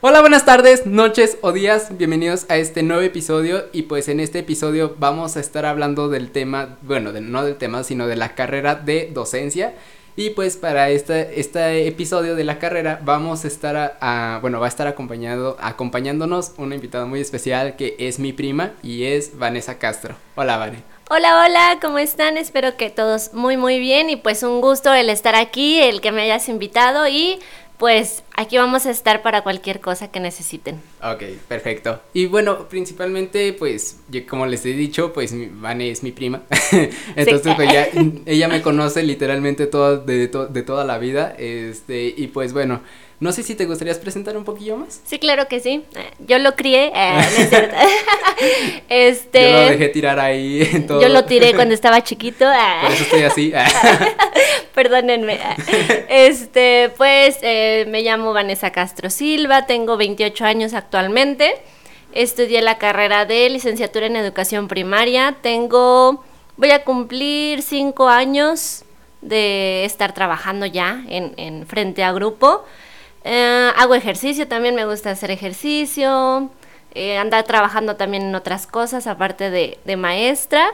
Hola, buenas tardes, noches o días, bienvenidos a este nuevo episodio y pues en este episodio vamos a estar hablando del tema, bueno, no del tema, sino de la carrera de docencia. Y pues para este, este episodio de la carrera vamos a estar, a, bueno, va a estar acompañado, acompañándonos una invitada muy especial que es mi prima y es Vanessa Castro. Hola, Vane. Hola, hola, ¿cómo están? Espero que todos muy, muy bien y pues un gusto el estar aquí, el que me hayas invitado y pues aquí vamos a estar para cualquier cosa que necesiten. Ok, perfecto. Y bueno, principalmente, pues, como les he dicho, pues Vane es mi prima. Entonces, pues ya, ella me conoce literalmente todo, de, de toda la vida. Este, y pues bueno, no sé si te gustarías presentar un poquillo más. Sí, claro que sí. Yo lo crié. Eh, este, yo lo dejé tirar ahí. En todo. Yo lo tiré cuando estaba chiquito. Por eso estoy así. Perdónenme. Este, pues eh, me llamo Vanessa Castro Silva, tengo 28 años actualmente. Estudié la carrera de licenciatura en educación primaria. Tengo, voy a cumplir 5 años de estar trabajando ya en, en frente a grupo. Eh, hago ejercicio, también me gusta hacer ejercicio, eh, andar trabajando también en otras cosas aparte de, de maestra.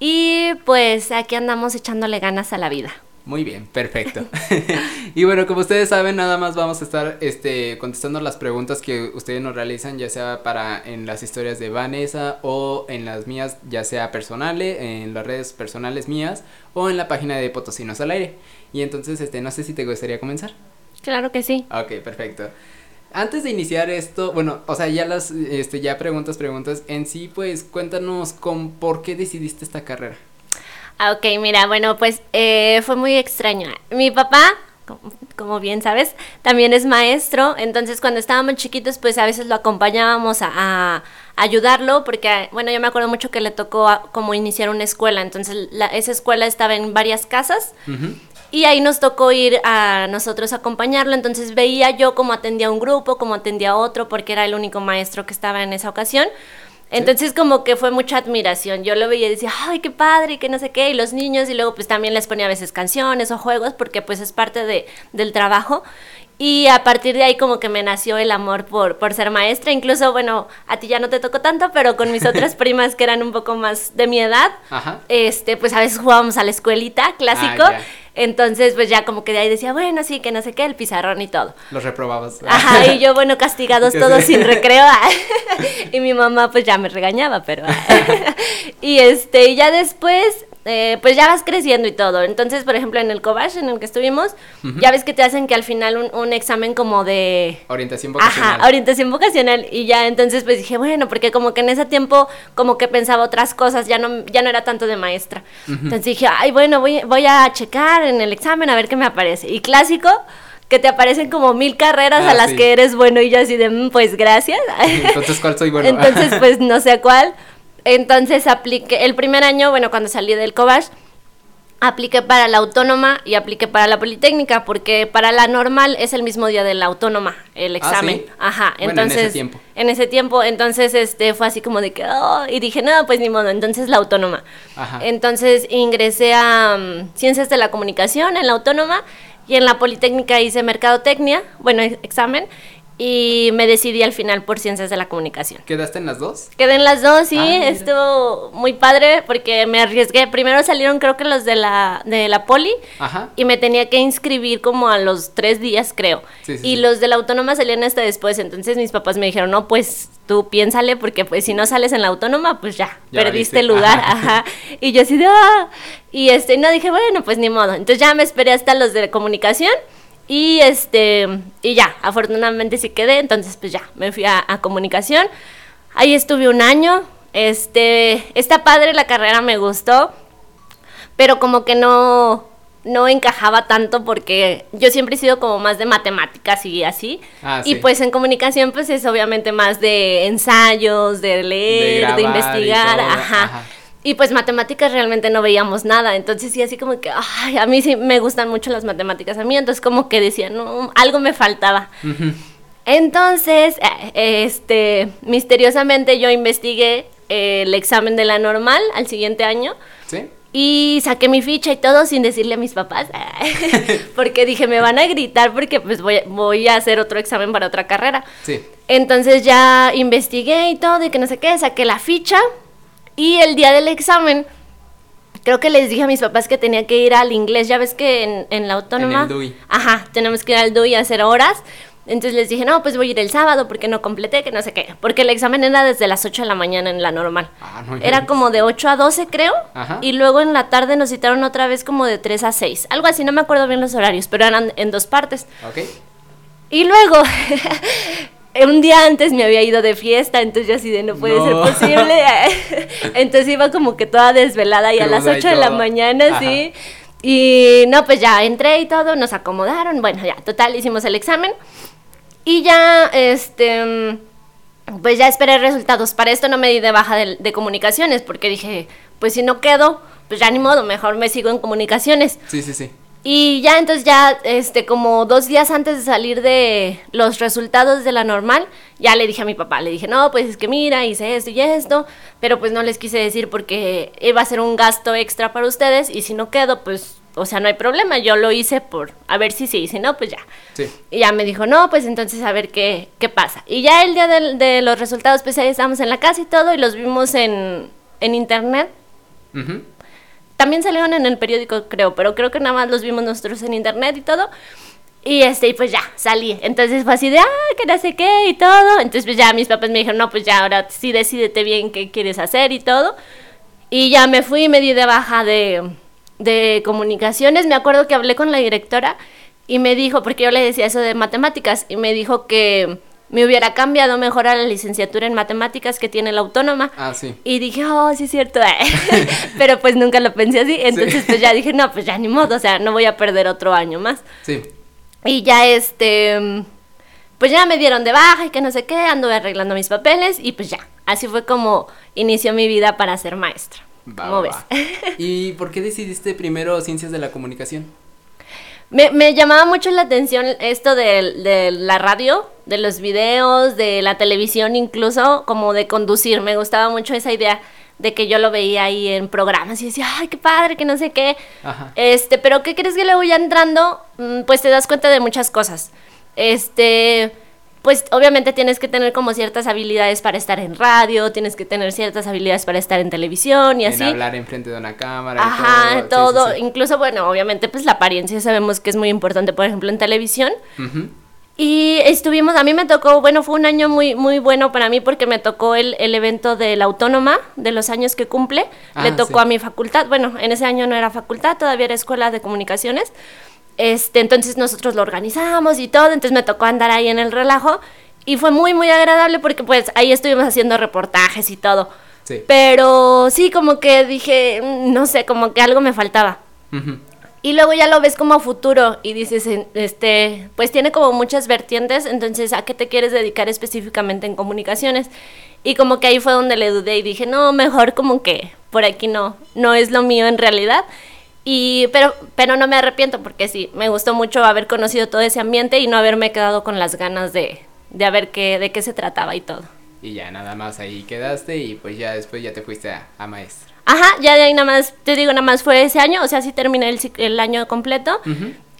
Y pues aquí andamos echándole ganas a la vida. Muy bien, perfecto. y bueno, como ustedes saben, nada más vamos a estar este, contestando las preguntas que ustedes nos realizan, ya sea para en las historias de Vanessa o en las mías, ya sea personales, en las redes personales mías o en la página de Potosinos al aire. Y entonces, este, no sé si te gustaría comenzar. Claro que sí. Ok, perfecto. Antes de iniciar esto, bueno, o sea, ya las, este, ya preguntas, preguntas, en sí, pues, cuéntanos con por qué decidiste esta carrera. Ah, ok, mira, bueno, pues eh, fue muy extraño. Mi papá, como, bien sabes, también es maestro, entonces cuando estábamos chiquitos, pues a veces lo acompañábamos a, ayudarlo, porque, bueno, yo me acuerdo mucho que le tocó como iniciar una escuela, entonces esa escuela estaba en varias casas. Y ahí nos tocó ir a nosotros a acompañarlo, entonces veía yo cómo atendía un grupo, cómo atendía otro, porque era el único maestro que estaba en esa ocasión. Entonces como que fue mucha admiración. Yo lo veía y decía, ay, qué padre, que no sé qué. Y los niños, y luego pues también les ponía a veces canciones o juegos, porque pues es parte de, del trabajo. Y a partir de ahí como que me nació el amor por, por ser maestra. Incluso, bueno, a ti ya no te tocó tanto, pero con mis otras primas que eran un poco más de mi edad, este pues a veces jugábamos a la escuelita, clásico. Ah, entonces, pues ya como que de ahí decía, bueno, sí, que no sé qué, el pizarrón y todo. Los reprobabas. Ajá, y yo, bueno, castigados todos sin recreo. y mi mamá, pues ya me regañaba, pero. y este, ya después, eh, pues ya vas creciendo y todo. Entonces, por ejemplo, en el Cobach en el que estuvimos, ya ves que te hacen que al final un, examen como de... Orientación vocacional. Ajá, orientación vocacional. Y ya entonces pues dije, bueno, porque como que en ese tiempo como que pensaba otras cosas, ya no, ya no era tanto de maestra. Entonces dije, ay, bueno, voy, voy a checar en el examen a ver qué me aparece. Y clásico, que te aparecen como mil carreras a ah, las que eres bueno y yo así de, mm, pues gracias. Entonces, ¿cuál soy bueno? Entonces, pues no sé cuál. Entonces apliqué, el primer año, bueno, cuando salí del COBASH, apliqué para la autónoma y apliqué para la politécnica, porque para la normal es el mismo día de la autónoma, el ah, examen. Ajá, entonces. en ese tiempo. En ese tiempo, entonces este fue así como de que, oh", y dije, no, pues ni modo, entonces la autónoma. Ajá. Entonces ingresé a mm, Ciencias de la Comunicación en la autónoma y en la politécnica hice Mercadotecnia, bueno, examen, y me decidí al final por ciencias de la comunicación. ¿Quedaste en las dos? Quedé en las dos, sí, ah, estuvo muy padre porque me arriesgué. Primero salieron creo que los de la, de la poli Ajá. y me tenía que inscribir como a los tres días creo. y los de la autónoma salían hasta después, entonces mis papás me dijeron, no, pues tú piénsale porque pues si no sales en la autónoma, pues ya, perdiste el lugar, ajá. Y yo así de, ah", y este, no dije, bueno, pues ni modo. Entonces ya me esperé hasta los de comunicación y este, y ya, afortunadamente sí quedé, entonces pues ya, me fui a, comunicación. Ahí estuve un año. Este, está padre la carrera, me gustó, pero como que no, no encajaba tanto porque yo siempre he sido como más de matemáticas y así. Ah, y pues en comunicación pues es obviamente más de ensayos, de leer, de, investigar, ajá. Y pues matemáticas realmente no veíamos nada, entonces sí, así como que, ay, a mí sí me gustan mucho las matemáticas, a mí, entonces como que decía, no, algo me faltaba. Entonces, eh, este, misteriosamente yo investigué el examen de la normal al siguiente año. ¿Sí? Y saqué mi ficha y todo sin decirle a mis papás, porque dije, me van a gritar porque pues voy, voy a hacer otro examen para otra carrera. Sí. Entonces ya investigué y todo y que no sé qué, saqué la ficha y el día del examen creo que les dije a mis papás que tenía que ir al inglés, ya ves que en, en la autónoma... En el DUI. Ajá, tenemos que ir al DUI a hacer horas. Entonces les dije, no, pues voy a ir el sábado porque no completé, que no sé qué. Porque el examen era desde las 8 de la mañana en la normal. Ah, era como de 8 a 12, creo. Y luego en la tarde nos citaron otra vez como de 3 a 6. Algo así, no me acuerdo bien los horarios, pero eran en dos partes. Ok. Y luego, un día antes me había ido de fiesta, entonces yo así de no puede ser posible. entonces iba como que toda desvelada y a las 8 de la mañana, sí. Y no, pues ya entré y todo, nos acomodaron. Bueno, ya, total, hicimos el examen. Y ya, este, pues ya esperé resultados. Para esto no me di de baja de, comunicaciones, porque dije, pues si no quedo, pues ya ni modo, mejor me sigo en comunicaciones. Sí, sí, sí. Y ya entonces ya, este, como dos días antes de salir de los resultados de la normal, ya le dije a mi papá, le dije, no, pues es que mira, hice esto y esto, pero pues no les quise decir porque iba a ser un gasto extra para ustedes y si no quedo, pues o sea, no hay problema, yo lo hice por a ver si sí, y si no, pues ya. Sí. Y ya me dijo, no, pues entonces a ver qué, qué pasa. Y ya el día de, los resultados, pues ahí estábamos en la casa y todo, y los vimos en, en internet. También salieron en el periódico, creo, pero creo que nada más los vimos nosotros en internet y todo. Y este, pues ya, salí. Entonces fue así de, ah, que no sé qué y todo. Entonces pues ya mis papás me dijeron, no, pues ya ahora sí decídete bien qué quieres hacer y todo. Y ya me fui y me di de baja de de comunicaciones, me acuerdo que hablé con la directora y me dijo, porque yo le decía eso de matemáticas, y me dijo que me hubiera cambiado mejor a la licenciatura en matemáticas que tiene la autónoma. Ah, sí. Y dije, oh, sí es cierto. Pero pues nunca lo pensé así. Entonces pues ya dije, no, pues ya ni modo, o sea, no voy a perder otro año más. Sí. Y ya este, pues ya me dieron de baja y que no sé qué, anduve arreglando mis papeles y pues ya. Así fue como inició mi vida para ser maestra. ¿Cómo ves? ¿Y por qué decidiste primero ciencias de la comunicación? Me, llamaba mucho la atención esto de, la radio, de los videos, de la televisión incluso, como de conducir. Me gustaba mucho esa idea de que yo lo veía ahí en programas y decía, ay, qué padre, que no sé qué. Este, pero ¿qué crees que luego ya entrando? Mm, pues te das cuenta de muchas cosas. Este, pues obviamente tienes que tener como ciertas habilidades para estar en radio, tienes que tener ciertas habilidades para estar en televisión y así. Hablar enfrente de una cámara. Ajá, todo, incluso bueno, obviamente pues la apariencia sabemos que es muy importante, por ejemplo, en televisión. Y estuvimos, a mí me tocó, bueno, fue un año muy, muy bueno para mí porque me tocó el, el evento de la autónoma, de los años que cumple. Le ah, tocó a mi facultad, bueno, en ese año no era facultad, todavía era escuela de comunicaciones. Este, entonces nosotros lo organizamos y todo, entonces me tocó andar ahí en el relajo y fue muy, muy agradable porque pues ahí estuvimos haciendo reportajes y todo. Sí. Pero sí, como que dije, mm, no sé, como que algo me faltaba. Y luego ya lo ves como futuro y dices, este, pues tiene como muchas vertientes, entonces ¿a qué te quieres dedicar específicamente en comunicaciones? Y como que ahí fue donde le dudé y dije, no, mejor como que por aquí no, no es lo mío en realidad. Y, pero, pero no me arrepiento porque sí, me gustó mucho haber conocido todo ese ambiente y no haberme quedado con las ganas de, de ver qué, de qué se trataba y todo. Y ya nada más ahí quedaste y pues ya después ya te fuiste a, maestra. Ajá, ya de ahí nada más, te digo, nada más fue ese año, o sea, sí terminé el, el año completo.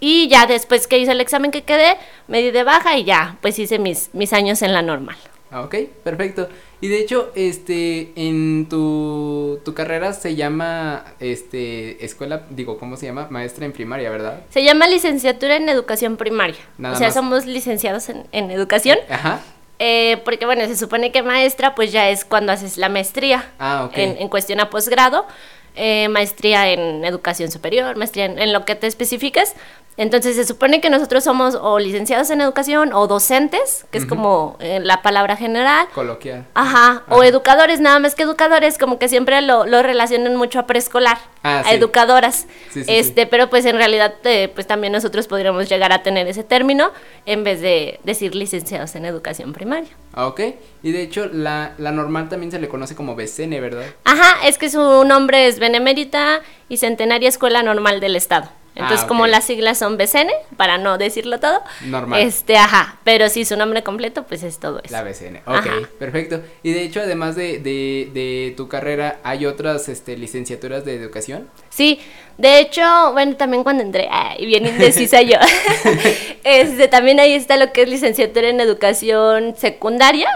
Y ya después que hice el examen que quedé, me di de baja y ya, pues hice mis, mis años en la normal. Ah, ok, perfecto. Y de hecho, este, en tu, tu carrera se llama, este, escuela, digo, ¿cómo se llama? Maestra en primaria, ¿verdad? Se llama licenciatura en educación primaria. o sea, somos licenciados en, en educación. Ajá. Eh, porque bueno, se supone que maestra pues ya es cuando haces la maestría ah, okay. en, en, cuestión a posgrado, eh, maestría en educación superior, maestría en, en, lo que te especificas, entonces se supone que nosotros somos o licenciados en educación o docentes, que es como eh, la palabra general. Coloquial. Ajá, o educadores, nada más que educadores, como que siempre lo, lo relacionan mucho a preescolar, ah, a educadoras. este, pero pues en realidad eh, pues también nosotros podríamos llegar a tener ese término en vez de decir licenciados en educación primaria. Ah, ok, y de hecho la, la normal también se le conoce como BCN, ¿verdad? Ajá, es que su nombre es Benemérita y Centenaria Escuela Normal del Estado. Entonces, ah, como las siglas son BCN, para no decirlo todo. Normal. Este, ajá. Pero si su nombre completo, pues es todo eso. La BCN. Ok, perfecto. Y de hecho, además de, de, de, tu carrera, ¿hay otras este, licenciaturas de educación? Sí. De hecho, bueno, también cuando entré, ay, bien indecisa yo. este, también ahí está lo que es licenciatura en educación secundaria.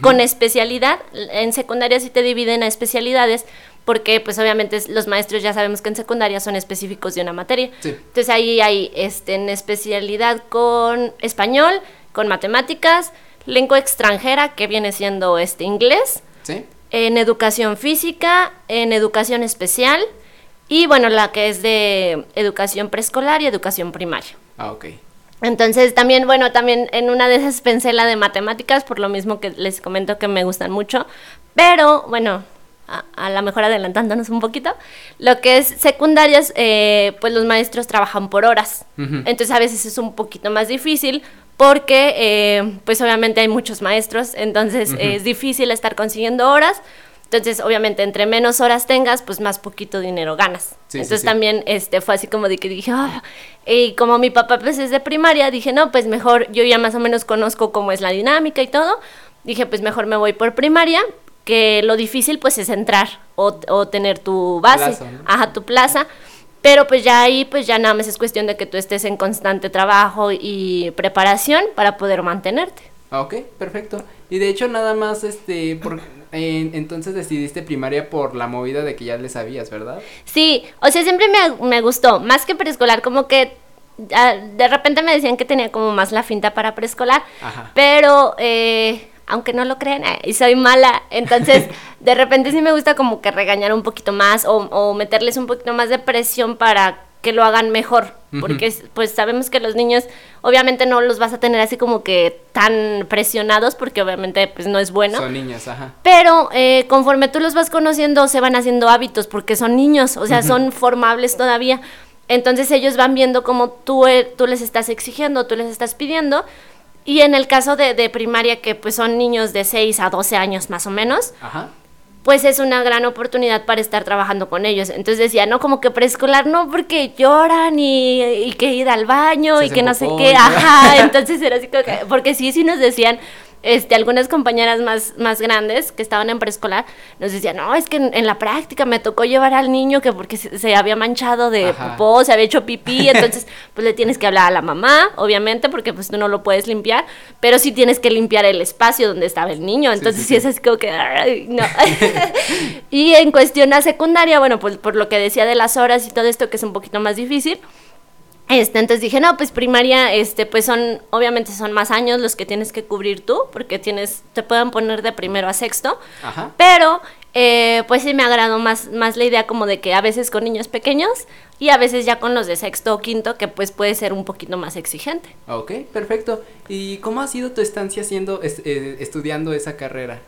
Con especialidad, en secundaria sí te dividen a especialidades, porque pues obviamente los maestros ya sabemos que en secundaria son específicos de una materia. Entonces ahí hay este, en especialidad con español, con matemáticas, lengua extranjera que viene siendo este inglés, en educación física, en educación especial y bueno, la que es de educación preescolar y educación primaria. Ah, ok. Entonces también, bueno, también en una de esas pensé la de matemáticas, por lo mismo que les comento que me gustan mucho, pero bueno, a, lo mejor adelantándonos un poquito, lo que es secundarias, eh, pues los maestros trabajan por horas. Entonces a veces es un poquito más difícil porque eh, pues obviamente hay muchos maestros, entonces es difícil estar consiguiendo horas. Entonces, obviamente, entre menos horas tengas, pues más poquito dinero ganas. Entonces también este fue así como de que dije, ah", y como mi papá pues es de primaria, dije, no, pues mejor, yo ya más o menos conozco cómo es la dinámica y todo. Dije, pues mejor me voy por primaria que lo difícil pues es entrar o, tener tu base, ajá, tu plaza. Pero pues ya ahí pues ya nada más es cuestión de que tú estés en constante trabajo y preparación para poder mantenerte. Ah, ok, perfecto. Y de hecho nada más este por, entonces decidiste primaria por la movida de que ya le sabías, ¿verdad? Sí, o sea, siempre me, me gustó, más que preescolar, como que ah, de repente me decían que tenía como más la finta para preescolar, pero eh, aunque no lo crean, y soy mala, entonces de repente sí me gusta como que regañar un poquito más o, meterles un poquito más de presión para que lo hagan mejor, porque pues sabemos que los niños obviamente no los vas a tener así como que tan presionados, porque obviamente pues no es bueno. Son niños, ajá. Pero eh, conforme tú los vas conociendo se van haciendo hábitos, porque son niños, o sea, son formables todavía. Entonces ellos van viendo como tú, eh, tú les estás exigiendo, tú les estás pidiendo, y en el caso de, primaria, que pues son niños de 6 a 12 años más o menos, pues es una gran oportunidad para estar trabajando con ellos. Entonces decía, no, como que preescolar no, porque lloran y, que ir al baño y que no sé qué, ajá. Entonces era así como que, porque sí, sí nos decían, este, algunas compañeras más, más grandes que estaban en preescolar nos decían, no, es que en, la práctica me tocó llevar al niño que porque se, había manchado de popó, se había hecho pipí, entonces pues le tienes que hablar a la mamá, obviamente, porque pues tú no lo puedes limpiar, pero sí tienes que limpiar el espacio donde estaba el niño, entonces sí, es así como que, no. y en cuestión a secundaria, bueno, pues por lo que decía de las horas y todo esto que es un poquito más difícil, este, entonces dije, no, pues primaria, este, pues son, obviamente son más años los que tienes que cubrir tú, porque tienes, te pueden poner de primero a sexto, Ajá. pero eh, pues sí me agradó más, más la idea como de que a veces con niños pequeños y a veces ya con los de sexto o quinto, que pues puede ser un poquito más exigente. Ok, perfecto. ¿Y cómo ha sido tu estancia haciendo, eh, estudiando esa carrera?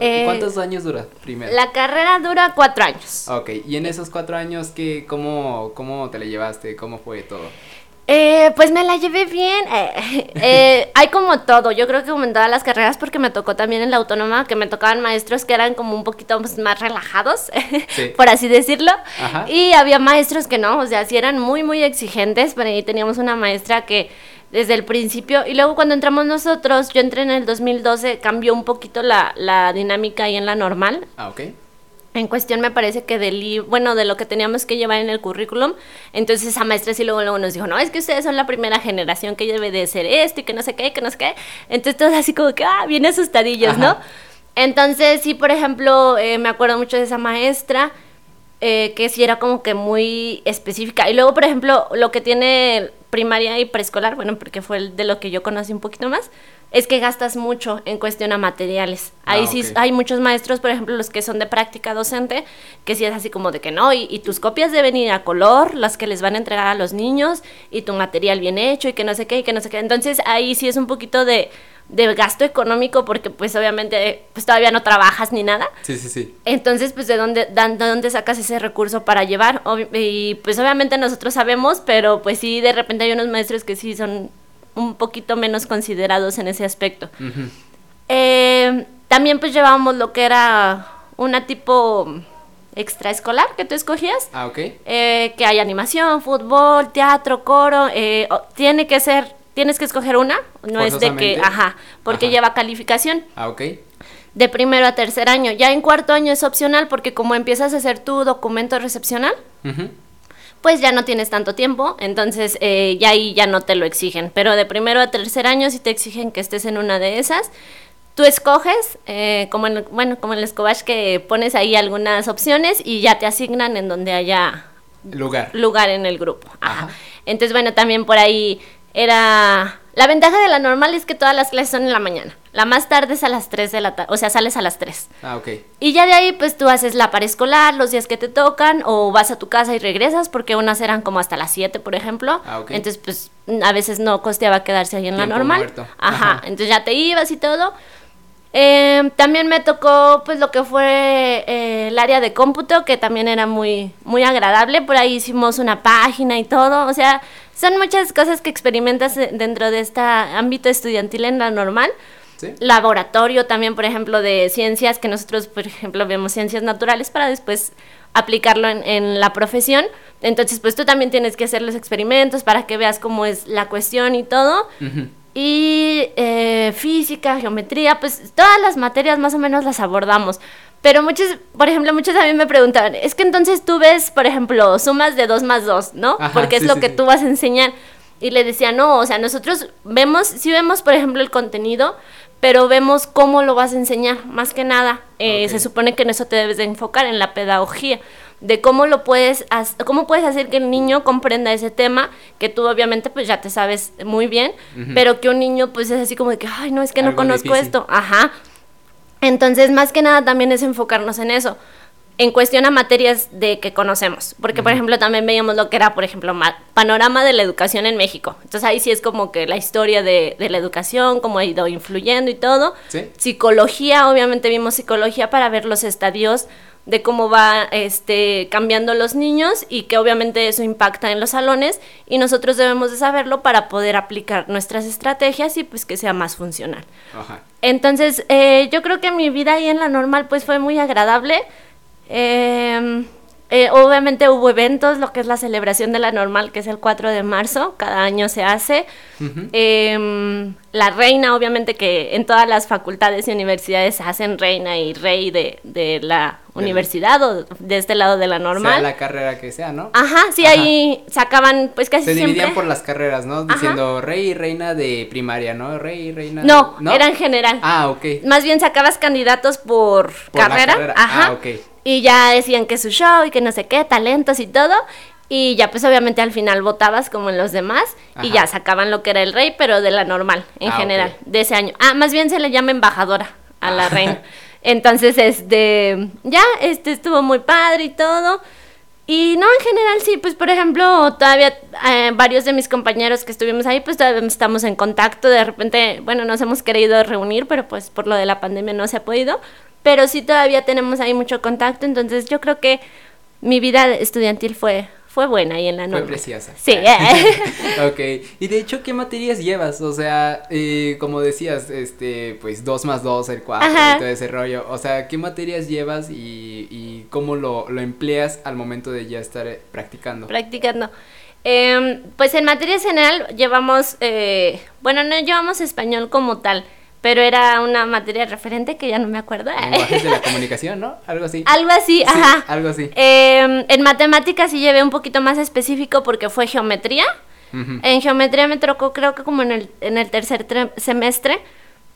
Eh, ¿Cuántos años dura primero? La carrera dura cuatro años. Ok, y en esos cuatro años, ¿qué, cómo, ¿cómo te la llevaste? ¿Cómo fue todo? Eh, pues me la llevé bien. Eh, hay como todo. Yo creo que como en todas las carreras, porque me tocó también en la autónoma, que me tocaban maestros que eran como un poquito más relajados, por así decirlo. Y había maestros que no, o sea, sí eran muy, muy exigentes. Pero ahí teníamos una maestra que desde el principio. Y luego cuando entramos nosotros, yo entré en el 2012, cambió un poquito la, la dinámica ahí en la normal. Ah, ok. En cuestión me parece que del bueno, de lo que teníamos que llevar en el currículum, entonces esa maestra sí luego, luego nos dijo, no, es que ustedes son la primera generación que debe de ser esto y que no sé qué, que no sé qué. Entonces todos así como que, ah, bien asustadillos, ¿no? Entonces sí, por ejemplo, eh, me acuerdo mucho de esa maestra, eh, que sí era como que muy específica. Y luego, por ejemplo, lo que tiene primaria y preescolar, bueno, porque fue de lo que yo conocí un poquito más, es que gastas mucho en cuestión a materiales. Ahí ah, sí hay muchos maestros, por ejemplo, los que son de práctica docente, que sí es así como de que no, y, tus copias deben ir a color, las que les van a entregar a los niños, y tu material bien hecho, y que no sé qué, y que no sé qué. Entonces ahí sí es un poquito de, de gasto económico porque pues obviamente pues todavía no trabajas ni nada. Sí, sí, sí. Entonces pues de dónde, de dónde sacas ese recurso para llevar. y pues obviamente nosotros sabemos, pero pues sí de repente hay unos maestros que sí son un poquito menos considerados en ese aspecto. Eh, también pues llevábamos lo que era una tipo extraescolar que tú escogías. Ah, ok. Eh, que hay animación, fútbol, teatro, coro. Eh, tiene que ser, tienes que escoger una. No es de que, ajá, porque lleva calificación. Ah, ok. De primero a tercer año. Ya en cuarto año es opcional porque como empiezas a hacer tu documento recepcional, pues ya no tienes tanto tiempo, entonces eh, ya ahí ya no te lo exigen. Pero de primero a tercer año sí te exigen que estés en una de esas. Tú escoges, eh, como en, bueno, como en el Escobash, que pones ahí algunas opciones y ya te asignan en donde haya lugar, lugar en el grupo. Ajá. Entonces, bueno, también por ahí era... La ventaja de la normal es que todas las clases son en la mañana. La más tarde es a las 3 de la tarde, o sea, sales a las 3. Ah, ok. Y ya de ahí, pues tú haces la escolar los días que te tocan, o vas a tu casa y regresas, porque unas eran como hasta las 7, por ejemplo. Ah, ok. Entonces, pues a veces no costeaba quedarse ahí en la normal. Ajá. Entonces ya te ibas y todo. Eh, también me tocó pues lo que fue eh, el área de cómputo, que también era muy, muy agradable. Por ahí hicimos una página y todo. O sea, son muchas cosas que experimentas dentro de este ámbito estudiantil en la normal. Laboratorio también, por ejemplo, de ciencias, que nosotros, por ejemplo, vemos ciencias naturales para después aplicarlo en, la profesión. Entonces, pues tú también tienes que hacer los experimentos para que veas cómo es la cuestión y todo y eh, física, geometría, pues todas las materias más o menos las abordamos. Pero muchos, por ejemplo, muchos a mí me preguntaban, es que entonces tú ves, por ejemplo, sumas de 2 más 2, ¿no? Porque es lo que tú vas a enseñar. Y le decía, no, o sea, nosotros vemos, sí vemos, por ejemplo, el contenido, pero vemos cómo lo vas a enseñar, más que nada. Eh, se supone que en eso te debes de enfocar, en la pedagogía de cómo lo puedes, cómo puedes hacer que el niño comprenda ese tema, que tú obviamente pues ya te sabes muy bien, pero que un niño pues es así como de que, ay, no, es que no conozco esto, ajá. Entonces, más que nada también es enfocarnos en eso en cuestión a materias de que conocemos, porque por ejemplo también veíamos lo que era, por ejemplo, panorama de la educación en México. Entonces ahí sí es como que la historia de, de la educación, cómo ha ido influyendo y todo. Psicología, obviamente vimos psicología para ver los estadios de cómo va este, cambiando los niños y que obviamente eso impacta en los salones y nosotros debemos de saberlo para poder aplicar nuestras estrategias y pues que sea más funcional. Entonces, eh, yo creo que mi vida ahí en la normal pues fue muy agradable. Eh, eh, obviamente hubo eventos, lo que es la celebración de la normal, que es el 4 de marzo, cada año se hace. Em, la reina, obviamente que en todas las facultades y universidades hacen reina y rey de, la universidad o de este lado de la normal. Sea la carrera que sea, ¿no? Ajá, sí, ahí sacaban pues casi Se dividían por las carreras, ¿no? Diciendo rey y reina de primaria, ¿no? Rey y reina No, ¿no? era en general. Ah, ok. Más bien sacabas candidatos por, carrera. carrera. Ajá. Ah, ok. Y ya decían que su show y que no sé qué, talentos y todo. Y ya pues obviamente al final votabas como en los demás y ya sacaban lo que era el rey, pero de la normal en ah, general, de ese año. Ah, más bien se le llama embajadora a la ah. reina. Entonces, este, ya, este estuvo muy padre y todo. Y no, en general sí, pues por ejemplo, todavía eh, varios de mis compañeros que estuvimos ahí, pues todavía estamos en contacto. De repente, bueno, nos hemos querido reunir, pero pues por lo de la pandemia no se ha podido pero sí todavía tenemos ahí mucho contacto, entonces yo creo que mi vida estudiantil fue fue buena ahí en la noche. Fue preciosa. Sí. ok. Y de hecho, ¿qué materias llevas? O sea, eh, como decías, este, pues dos más dos, el cuatro, y todo ese rollo. O sea, ¿qué materias llevas y, y cómo lo, lo, empleas al momento de ya estar eh, practicando? Practicando. Eh, pues en materia general llevamos, eh, bueno, no llevamos español como tal pero era una materia referente que ya no me acuerdo. Lenguajes de la comunicación, ¿no? Algo así. Algo así, ajá. Algo así. Em, en matemáticas sí llevé un poquito más específico porque fue geometría. En geometría me tocó creo que como en el, en el tercer semestre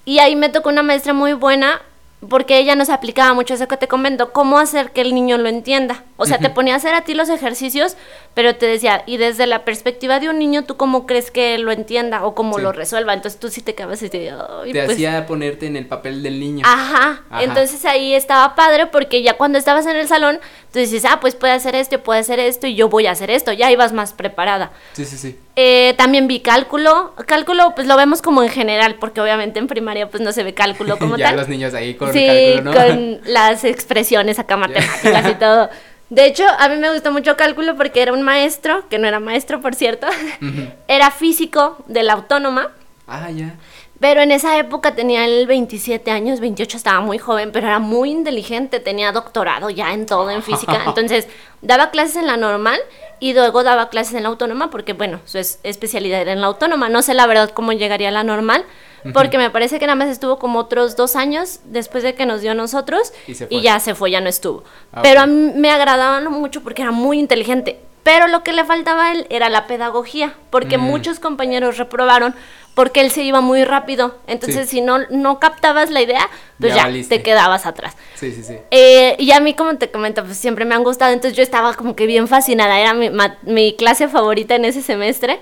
y ahí me tocó una maestra muy buena porque ella nos aplicaba mucho eso que te comento, cómo hacer que el niño lo entienda. O sea, te ponía a hacer a ti los ejercicios, pero te decía, y desde la perspectiva de un niño, ¿tú cómo crees que lo entienda o cómo lo resuelva? Entonces tú sí te quedabas y te... te pues hacía ponerte en el papel del niño. Ajá. entonces ahí estaba padre porque ya cuando estabas en el salón, tú dices, ah, pues puede hacer esto, puede hacer esto y yo voy a hacer esto, ya ibas más preparada. Sí, sí, sí. Eh, también vi cálculo. Cálculo, pues lo vemos como en general, porque obviamente en primaria pues no se ve cálculo como ya tal. los niños ahí con sí, cálculo, ¿no? con las expresiones acá matemáticas y todo. De hecho, a mí me gustó mucho cálculo porque era un maestro, que no era maestro, por cierto, era físico de la autónoma. Ah, ya. Pero en esa época tenía él 27 años, 28, estaba muy joven, pero era muy inteligente, tenía doctorado ya en todo, en física. Entonces, daba clases en la normal y luego daba clases en la autónoma porque, bueno, su especialidad era en la autónoma. No sé la verdad cómo llegaría a la normal, porque me parece que nada más estuvo como otros dos años después de que nos dio a nosotros y, ya se fue, ya no estuvo. Ah, pero a mí me agradaba mucho porque era muy inteligente. Pero lo que le faltaba a él era la pedagogía, porque mm. muchos compañeros reprobaron porque él se iba muy rápido. Entonces, si no, no captabas la idea, pues ya, te quedabas atrás. Sí, sí, sí. Eh, y a mí, como te comento, pues siempre me han gustado. Entonces, yo estaba como que bien fascinada. Era mi, mi clase favorita en ese semestre.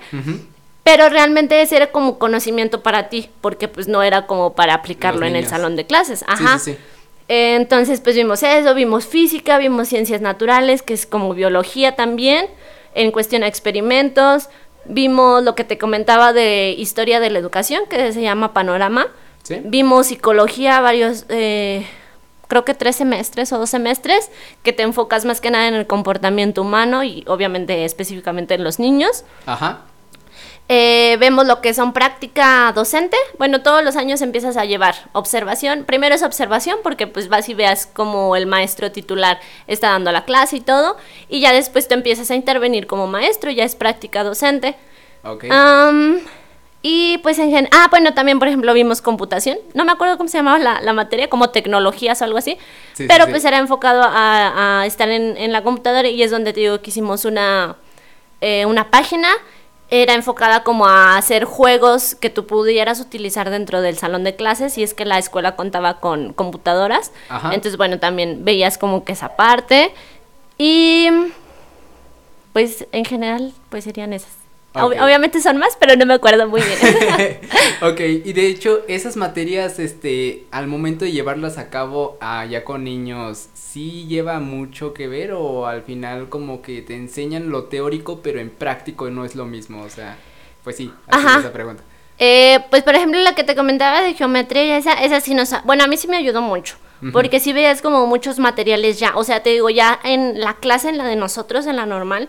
Pero realmente ese era como conocimiento para ti, porque pues no era como para aplicarlo en el salón de clases. Ajá. Sí, sí, entonces, pues vimos eso, vimos física, vimos ciencias naturales, que es como biología también, en cuestión a experimentos, Vimos lo que te comentaba de historia de la educación, que se llama Panorama. Vimos psicología, varios, eh, creo que tres semestres o dos semestres, que te enfocas más que nada en el comportamiento humano y obviamente específicamente en los niños. Ajá. Eh, vemos lo que son práctica docente. Bueno, todos los años empiezas a llevar observación. Primero es observación porque pues vas y veas cómo el maestro titular está dando la clase y todo. Y ya después te empiezas a intervenir como maestro, ya es práctica docente. Y pues en general, ah, bueno, también por ejemplo vimos computación. No me acuerdo cómo se llamaba la, materia, como tecnologías o algo así. pero pues era enfocado a, estar en, la computadora y es donde te digo que hicimos una, eh, una página era enfocada como a hacer juegos que tú pudieras utilizar dentro del salón de clases y es que la escuela contaba con computadoras. Entonces, bueno, también veías como que esa parte. Y pues en general, pues serían esas obviamente son más, pero no me acuerdo muy bien. ok, y de hecho, esas materias, este, al momento de llevarlas a cabo allá con niños, ¿sí lleva mucho que ver o al final como que te enseñan lo teórico, pero en práctico no es lo mismo? O sea, pues sí, así es esa pregunta. Eh, pues por ejemplo la que te comentaba de geometría, esa, esa sí nos... Bueno, a mí sí me ayudó mucho. Porque si veías como muchos materiales ya, o sea, te digo, ya en la clase, en la de nosotros, en la normal,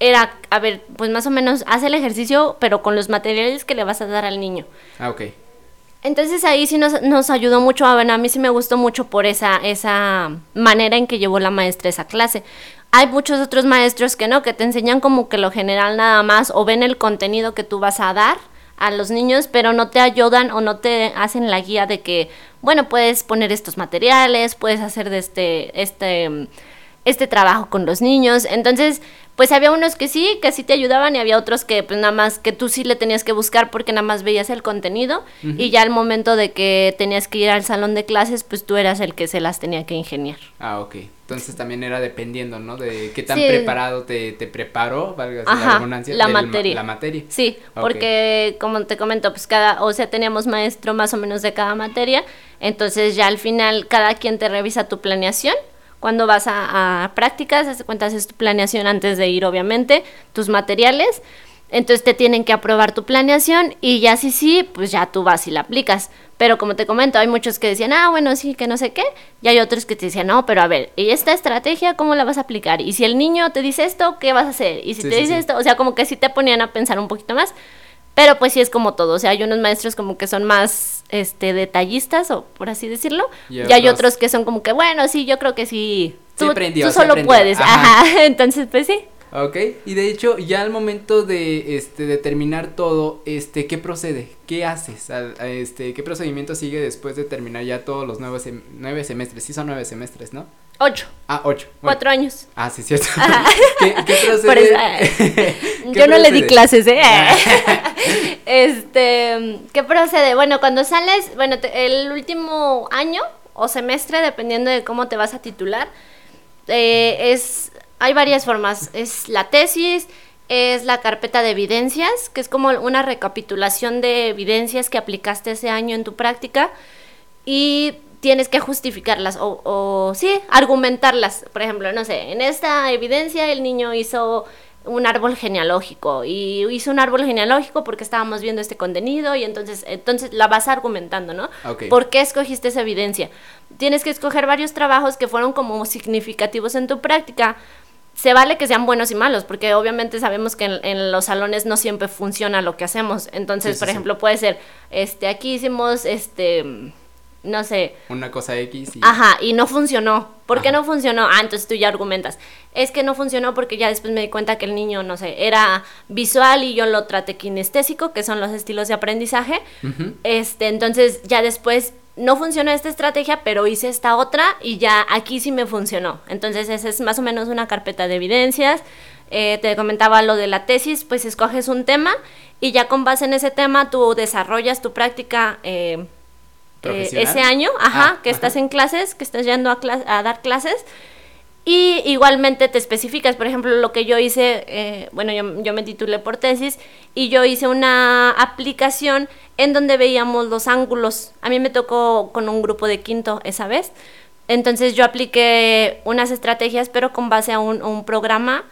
era, a ver, pues más o menos, haz el ejercicio, pero con los materiales que le vas a dar al niño. Ah, ok. Entonces ahí sí nos, nos ayudó mucho, a, ver, a mí sí me gustó mucho por esa, esa manera en que llevó la maestra esa clase. Hay muchos otros maestros que no, que te enseñan como que lo general nada más o ven el contenido que tú vas a dar a los niños, pero no te ayudan o no te hacen la guía de que, bueno, puedes poner estos materiales, puedes hacer de este, este, este trabajo con los niños. Entonces, pues había unos que sí, que sí te ayudaban y había otros que pues nada más que tú sí le tenías que buscar porque nada más veías el contenido y ya al momento de que tenías que ir al salón de clases, pues tú eras el que se las tenía que ingeniar. Ah, ok. Entonces también era dependiendo, ¿no? De qué tan preparado te, te preparó, valga la la materia. la materia. Sí, porque como te comento, pues cada, o sea, teníamos maestro más o menos de cada materia, entonces ya al final cada quien te revisa tu planeación cuando vas a, prácticas, hace cuentas es tu planeación antes de ir, obviamente, tus materiales. Entonces te tienen que aprobar tu planeación y ya sí, sí, pues ya tú vas y la aplicas. Pero como te comento, hay muchos que decían, ah, bueno, sí, que no sé qué. Y hay otros que te decían, no, pero a ver, ¿y esta estrategia cómo la vas a aplicar? Y si el niño te dice esto, ¿qué vas a hacer? Y si te dice esto, o sea, como que sí te ponían a pensar un poquito más. Pero pues sí es como todo, o sea, hay unos maestros como que son más este detallistas o por así decirlo, y, hay otros que son como que bueno, sí, yo creo que sí tú, tú solo puedes, ajá. entonces pues sí. Ok, y de hecho ya al momento de este de terminar todo, este ¿qué procede? ¿Qué haces? Este, ¿qué procedimiento sigue después de terminar ya todos los nueve, nueve semestres? Sí son nueve semestres, ¿no? Ocho. Ah, ocho. Cuatro años. Ah, sí, cierto. ¿Qué, ¿Qué, procede? yo no le di clases, ¿eh? este, ¿qué procede? Bueno, cuando sales, bueno, el último año o semestre, dependiendo de cómo te vas a titular, eh, es, hay varias formas. Es la tesis, es la carpeta de evidencias, que es como una recapitulación de evidencias que aplicaste ese año en tu práctica. Y tienes que justificarlas o, o sí, argumentarlas. Por ejemplo, no sé, en esta evidencia el niño hizo un árbol genealógico y hizo un árbol genealógico porque estábamos viendo este contenido y entonces entonces la vas argumentando, ¿no? ¿Por qué escogiste esa evidencia? Tienes que escoger varios trabajos que fueron como significativos en tu práctica se vale que sean buenos y malos, porque obviamente sabemos que en, los salones no siempre funciona lo que hacemos. Entonces, por ejemplo, puede ser, este, aquí hicimos, este, no sé. Una cosa X y... Ajá, y no funcionó. ¿Por qué no funcionó? Ah, entonces tú ya argumentas. Es que no funcionó porque ya después me di cuenta que el niño, no sé, era visual y yo lo traté kinestésico, que son los estilos de aprendizaje. Este, entonces ya después no funcionó esta estrategia, pero hice esta otra y ya aquí sí me funcionó. Entonces esa es más o menos una carpeta de evidencias. Eh, te comentaba lo de la tesis, pues escoges un tema y ya con base en ese tema tú desarrollas tu práctica eh, eh, ese año, ajá, ah, que estás en clases, que estás yendo a, a dar clases. Y igualmente te especificas, por ejemplo, lo que yo hice, bueno, yo, yo, me titulé por tesis y yo hice una aplicación en donde veíamos los ángulos. A mí me tocó con un grupo de quinto esa vez. Entonces yo apliqué unas estrategias, pero con base a un, programa.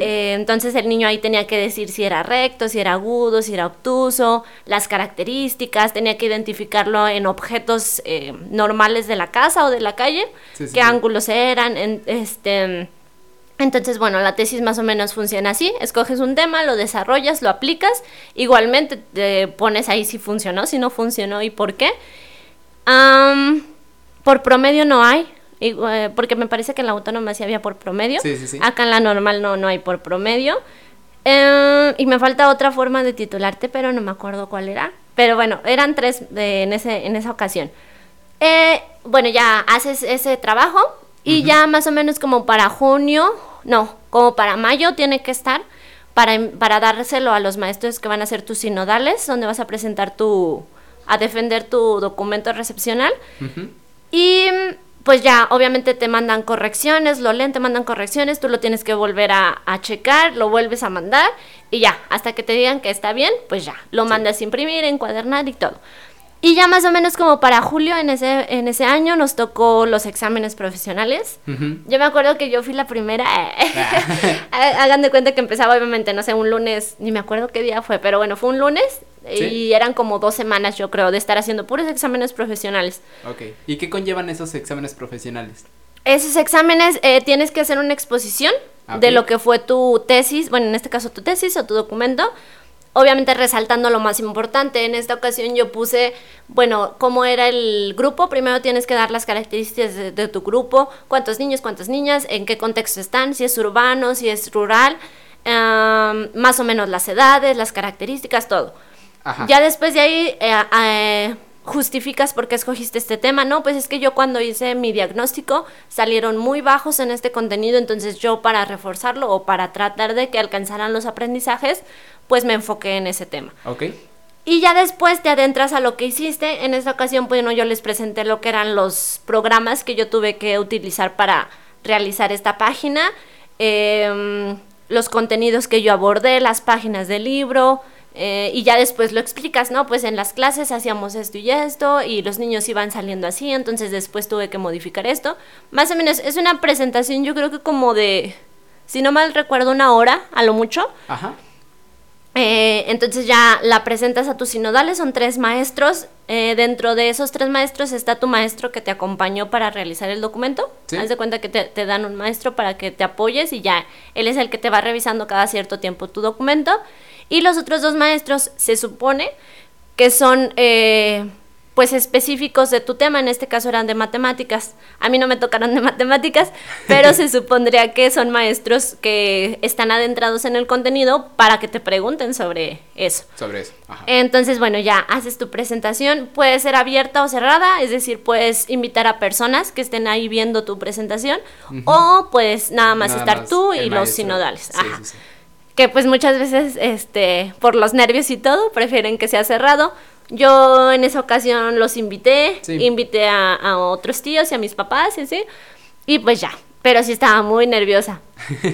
Eh, entonces el niño ahí tenía que decir si era recto, si era agudo, si era obtuso, las características, tenía que identificarlo en objetos eh, normales de la casa o de la calle, qué ángulos eran, en, este entonces, bueno, la tesis más o menos funciona así, escoges un tema, lo desarrollas, lo aplicas, igualmente te pones ahí si funcionó, si no funcionó y por qué. por promedio no hay, eh, porque me parece que en la autónoma sí había por promedio, acá en la normal no, no hay por promedio. Eh, y me falta otra forma de titularte, pero no me acuerdo cuál era. Pero bueno, eran tres en, ese, en esa ocasión. Eh, bueno, ya haces ese trabajo, y ya más o menos como para junio, no, como para mayo tiene que estar para, para dárselo a los maestros que van a ser tus sinodales, donde vas a presentar tu, a defender tu documento recepcional. Y pues ya, obviamente te mandan correcciones, lo leen, te mandan correcciones, tú lo tienes que volver a, checar, lo vuelves a mandar y ya, hasta que te digan que está bien, pues ya, lo mandas a imprimir, encuadernar y todo. Y ya más o menos como para julio en ese, en ese año nos tocó los exámenes profesionales. Yo me acuerdo que yo fui la primera. Hagan de cuenta que empezaba obviamente, no sé, un lunes, ni me acuerdo qué día fue, pero bueno, fue un lunes y eran como dos semanas yo creo de estar haciendo puros exámenes profesionales. Ok. ¿Y qué conllevan esos exámenes profesionales? Esos exámenes eh, tienes que hacer una exposición de lo que fue tu tesis, bueno, en este caso tu tesis o tu documento obviamente resaltando lo más importante. En esta ocasión yo puse, bueno, cómo era el grupo. Primero tienes que dar las características de, tu grupo, cuántos niños, cuántas niñas, en qué contexto están, si es urbano, si es rural, más o menos las edades, las características, todo. Ya después de ahí... Eh, eh, justificas por qué escogiste este tema, no, pues es que yo cuando hice mi diagnóstico salieron muy bajos en este contenido, entonces yo para reforzarlo o para tratar de que alcanzaran los aprendizajes, pues me enfoqué en ese tema. Ok. Y ya después te adentras a lo que hiciste. En esta ocasión, bueno, yo les presenté lo que eran los programas que yo tuve que utilizar para realizar esta página, em, los contenidos que yo abordé, las páginas del libro, eh, y ya después lo explicas, ¿no? Pues en las clases hacíamos esto y esto, y los niños iban saliendo así, entonces después tuve que modificar esto. Más o menos es una presentación, yo creo que como de, si no mal recuerdo, una hora, a lo mucho. Ajá. Eh, entonces ya la presentas a tus sinodales, son tres maestros. Eh, dentro de esos tres maestros está tu maestro que te acompañó para realizar el documento. Haz de cuenta que te, dan un maestro para que te apoyes y ya él es el que te va revisando cada cierto tiempo tu documento. Y los otros dos maestros se supone que son eh, pues específicos de tu tema, en este caso eran de matemáticas. A mí no me tocaron de matemáticas, pero se supondría que son maestros que están adentrados en el contenido para que te pregunten sobre eso. Sobre eso. Entonces, bueno, ya haces tu presentación, puede ser abierta o cerrada, es decir, puedes invitar a personas que estén ahí viendo tu presentación o puedes nada más estar tú y los sinodales. Ajá. Que pues muchas veces, este, por los nervios y todo, prefieren que sea cerrado yo en esa ocasión los invité, invité a, otros tíos y a mis papás y así, y pues ya, pero sí estaba muy nerviosa.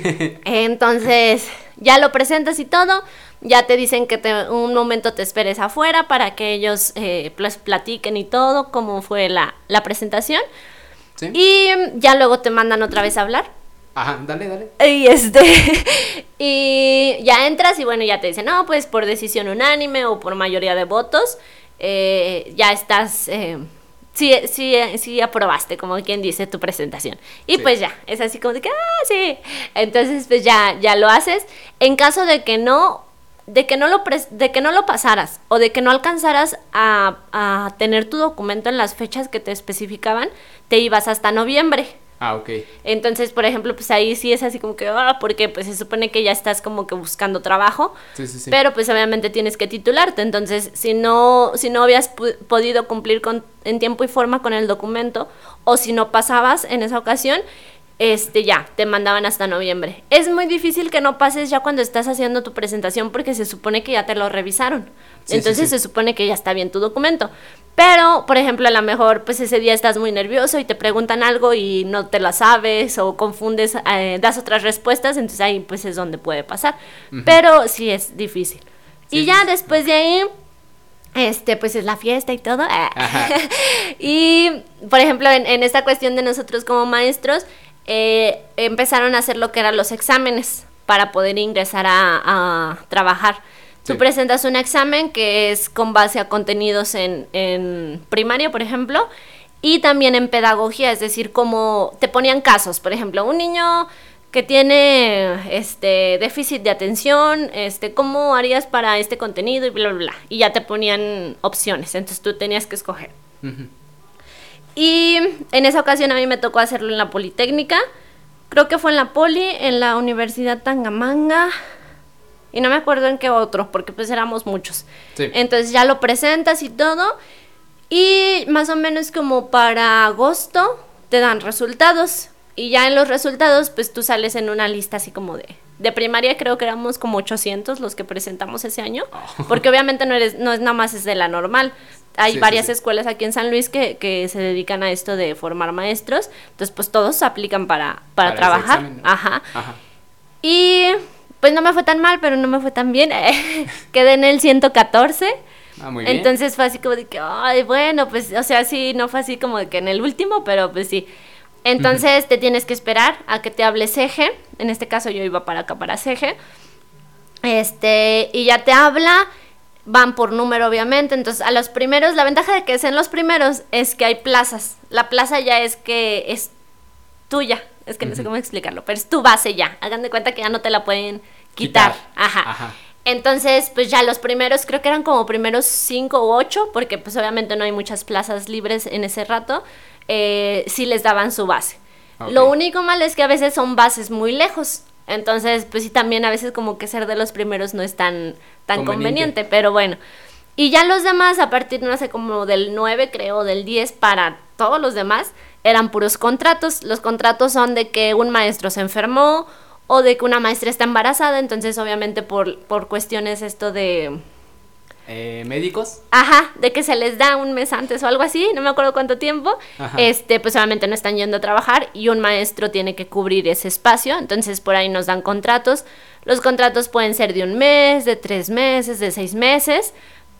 Entonces, ya lo presentas y todo, ya te dicen que te, un momento te esperes afuera para que ellos eh, platiquen y todo, cómo fue la, la presentación. Y ya luego te mandan otra vez a hablar. Ajá, dale, dale. Y este, y ya entras y bueno, ya te dicen, no, pues por decisión unánime o por mayoría de votos, eh, ya estás, eh, sí, sí, sí aprobaste, como quien dice, tu presentación. Y pues ya, es así como de que, ah, sí. Entonces, pues ya, ya lo haces. En caso de que no, de que no lo, de que no lo pasaras o de que no alcanzaras a, a tener tu documento en las fechas que te especificaban, te ibas hasta noviembre. Ah, ok. Entonces, por ejemplo, pues ahí sí es así como que, ah, porque pues se supone que ya estás como que buscando trabajo. Sí, sí, sí. Pero pues obviamente tienes que titularte. Entonces, si no, si no habías podido cumplir con, en tiempo y forma con el documento, o si no pasabas en esa ocasión, este ya, te mandaban hasta noviembre. Es muy difícil que no pases ya cuando estás haciendo tu presentación porque se supone que ya te lo revisaron. Entonces se supone que ya está bien tu documento. Pero, por ejemplo, a lo mejor pues ese día estás muy nervioso y te preguntan algo y no te la sabes o confundes, eh, das otras respuestas, entonces ahí pues es donde puede pasar. Pero sí es difícil. y ya después de ahí, este, pues es la fiesta y todo. y, por ejemplo, en, esta cuestión de nosotros como maestros, eh, empezaron a hacer lo que eran los exámenes para poder ingresar a trabajar. Tú presentas un examen que es con base a contenidos en, en primaria, por ejemplo, y también en pedagogía, es decir, como te ponían casos, por ejemplo, un niño que tiene este déficit de atención, este, ¿cómo harías para este contenido? Y bla, bla, bla. Y ya te ponían opciones, entonces tú tenías que escoger. Y en esa ocasión a mí me tocó hacerlo en la Politécnica, creo que fue en la Poli, en la Universidad Tangamanga, y no me acuerdo en qué otro, porque pues éramos muchos. Entonces ya lo presentas y todo. Y más o menos como para agosto te dan resultados. Y ya en los resultados, pues tú sales en una lista así como de... De primaria creo que éramos como 800 los que presentamos ese año. Oh. Porque obviamente no, eres, no es nada más es de la normal. Hay varias escuelas aquí en San Luis que, que, se dedican a esto de formar maestros. Entonces, pues todos aplican para, para, trabajar. Ajá. Ajá. Y pues no me fue tan mal, pero no me fue tan bien. Quedé en el 114. Ah, muy bien. Entonces fue así como de que, ay, bueno, pues, o sea, sí, no fue así como de que en el último, pero pues sí. Entonces te tienes que esperar a que te hable Ceje. En este caso yo iba para acá, para Ceje. Este, y ya te habla, van por número obviamente. Entonces a los primeros, la ventaja de que sean los primeros es que hay plazas. La plaza ya es que es tuya. Es que no sé cómo explicarlo, pero es tu base ya. Hagan de cuenta que ya no te la pueden quitar. Ajá. Entonces, pues ya los primeros, creo que eran como primeros cinco u ocho, porque pues obviamente no hay muchas plazas libres en ese rato, eh, sí les daban su base. Lo único malo es que a veces son bases muy lejos. Entonces, pues sí, también a veces como que ser de los primeros no es tan, tan conveniente, pero bueno. Y ya los demás, a partir, no sé, como del 9, creo, del 10, para todos los demás, eran puros contratos. Los contratos son de que un maestro se enfermó o de que una maestra está embarazada, entonces obviamente por, por cuestiones esto de... Eh, médicos. Ajá, de que se les da un mes antes o algo así, no me acuerdo cuánto tiempo, este, pues obviamente no están yendo a trabajar y un maestro tiene que cubrir ese espacio, entonces por ahí nos dan contratos. Los contratos pueden ser de un mes, de tres meses, de seis meses,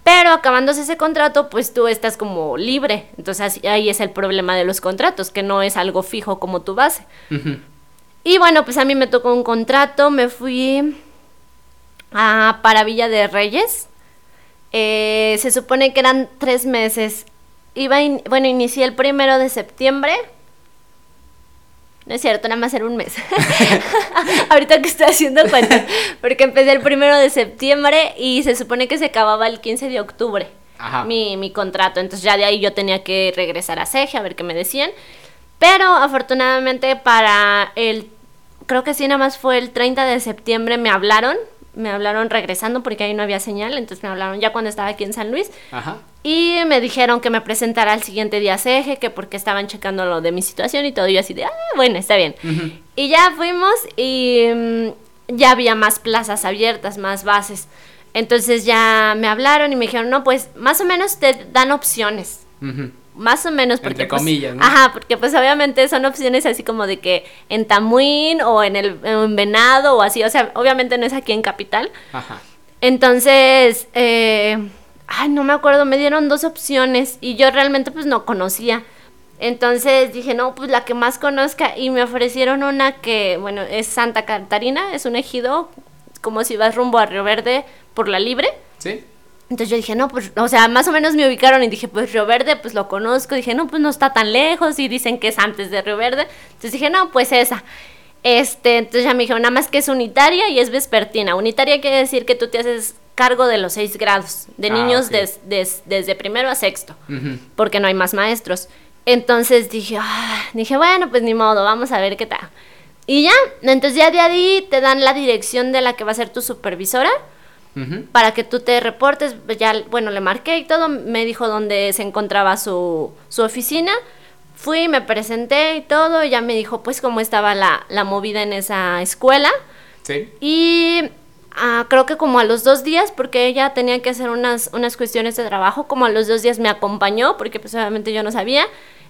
pero acabándose ese contrato, pues tú estás como libre. Entonces ahí es el problema de los contratos, que no es algo fijo como tu base. Y bueno, pues a mí me tocó un contrato, me fui a para Villa de Reyes. Eh, se supone que eran tres meses. Iba bueno, inicié el primero de septiembre no es cierto, nada más era un mes. Ahorita que estoy haciendo cuenta. Porque empecé el primero de septiembre y se supone que se acababa el 15 de octubre. Mi, mi contrato. Entonces ya de ahí yo tenía que regresar a CEGE a ver qué me decían. Pero afortunadamente para el, creo que sí, nada más fue el 30 de septiembre me hablaron me hablaron regresando porque ahí no había señal, entonces me hablaron ya cuando estaba aquí en San Luis. Y me dijeron que me presentara al siguiente día a CEGE, que porque estaban checando lo de mi situación y todo. Y yo así de, ah, bueno, está bien. Y ya fuimos y mm, ya había más plazas abiertas, más bases. Entonces ya me hablaron y me dijeron, no, pues más o menos te dan opciones. Más o menos porque... Entre pues, comillas, ¿no? Ajá, porque pues obviamente son opciones así como de que en Tamuín o en el en Venado o así, o sea, obviamente no es aquí en Capital. Ajá. Entonces, eh, ay, no me acuerdo, me dieron dos opciones y yo realmente pues no conocía. Entonces dije, no, pues la que más conozca y me ofrecieron una que, bueno, es Santa Catarina, es un ejido, como si vas rumbo a Río Verde por la libre. Sí. Entonces yo dije, no, pues, o sea, más o menos me ubicaron y dije, pues Río Verde, pues lo conozco. Dije, no, pues no está tan lejos y dicen que es antes de Río Verde. Entonces dije, no, pues esa. Este, entonces ya me dijeron, nada más que es unitaria y es vespertina. Unitaria quiere decir que tú te haces cargo de los seis grados, de ah, niños desde primero a sexto, porque no hay más maestros. Entonces dije, ah", dije, bueno, pues ni modo, vamos a ver qué tal. Y ya, entonces ya de ahí te dan la dirección de la que va a ser tu supervisora para que tú te reportes. Ya, bueno, le marqué y todo, me dijo dónde se encontraba su, su oficina. Fui, me presenté y todo, y ya me dijo pues cómo estaba la, la movida en esa escuela. Sí. Y ah, creo que como a los dos días, porque ella tenía que hacer unas, unas cuestiones de trabajo, como a los dos días me acompañó, porque pues obviamente yo no sabía.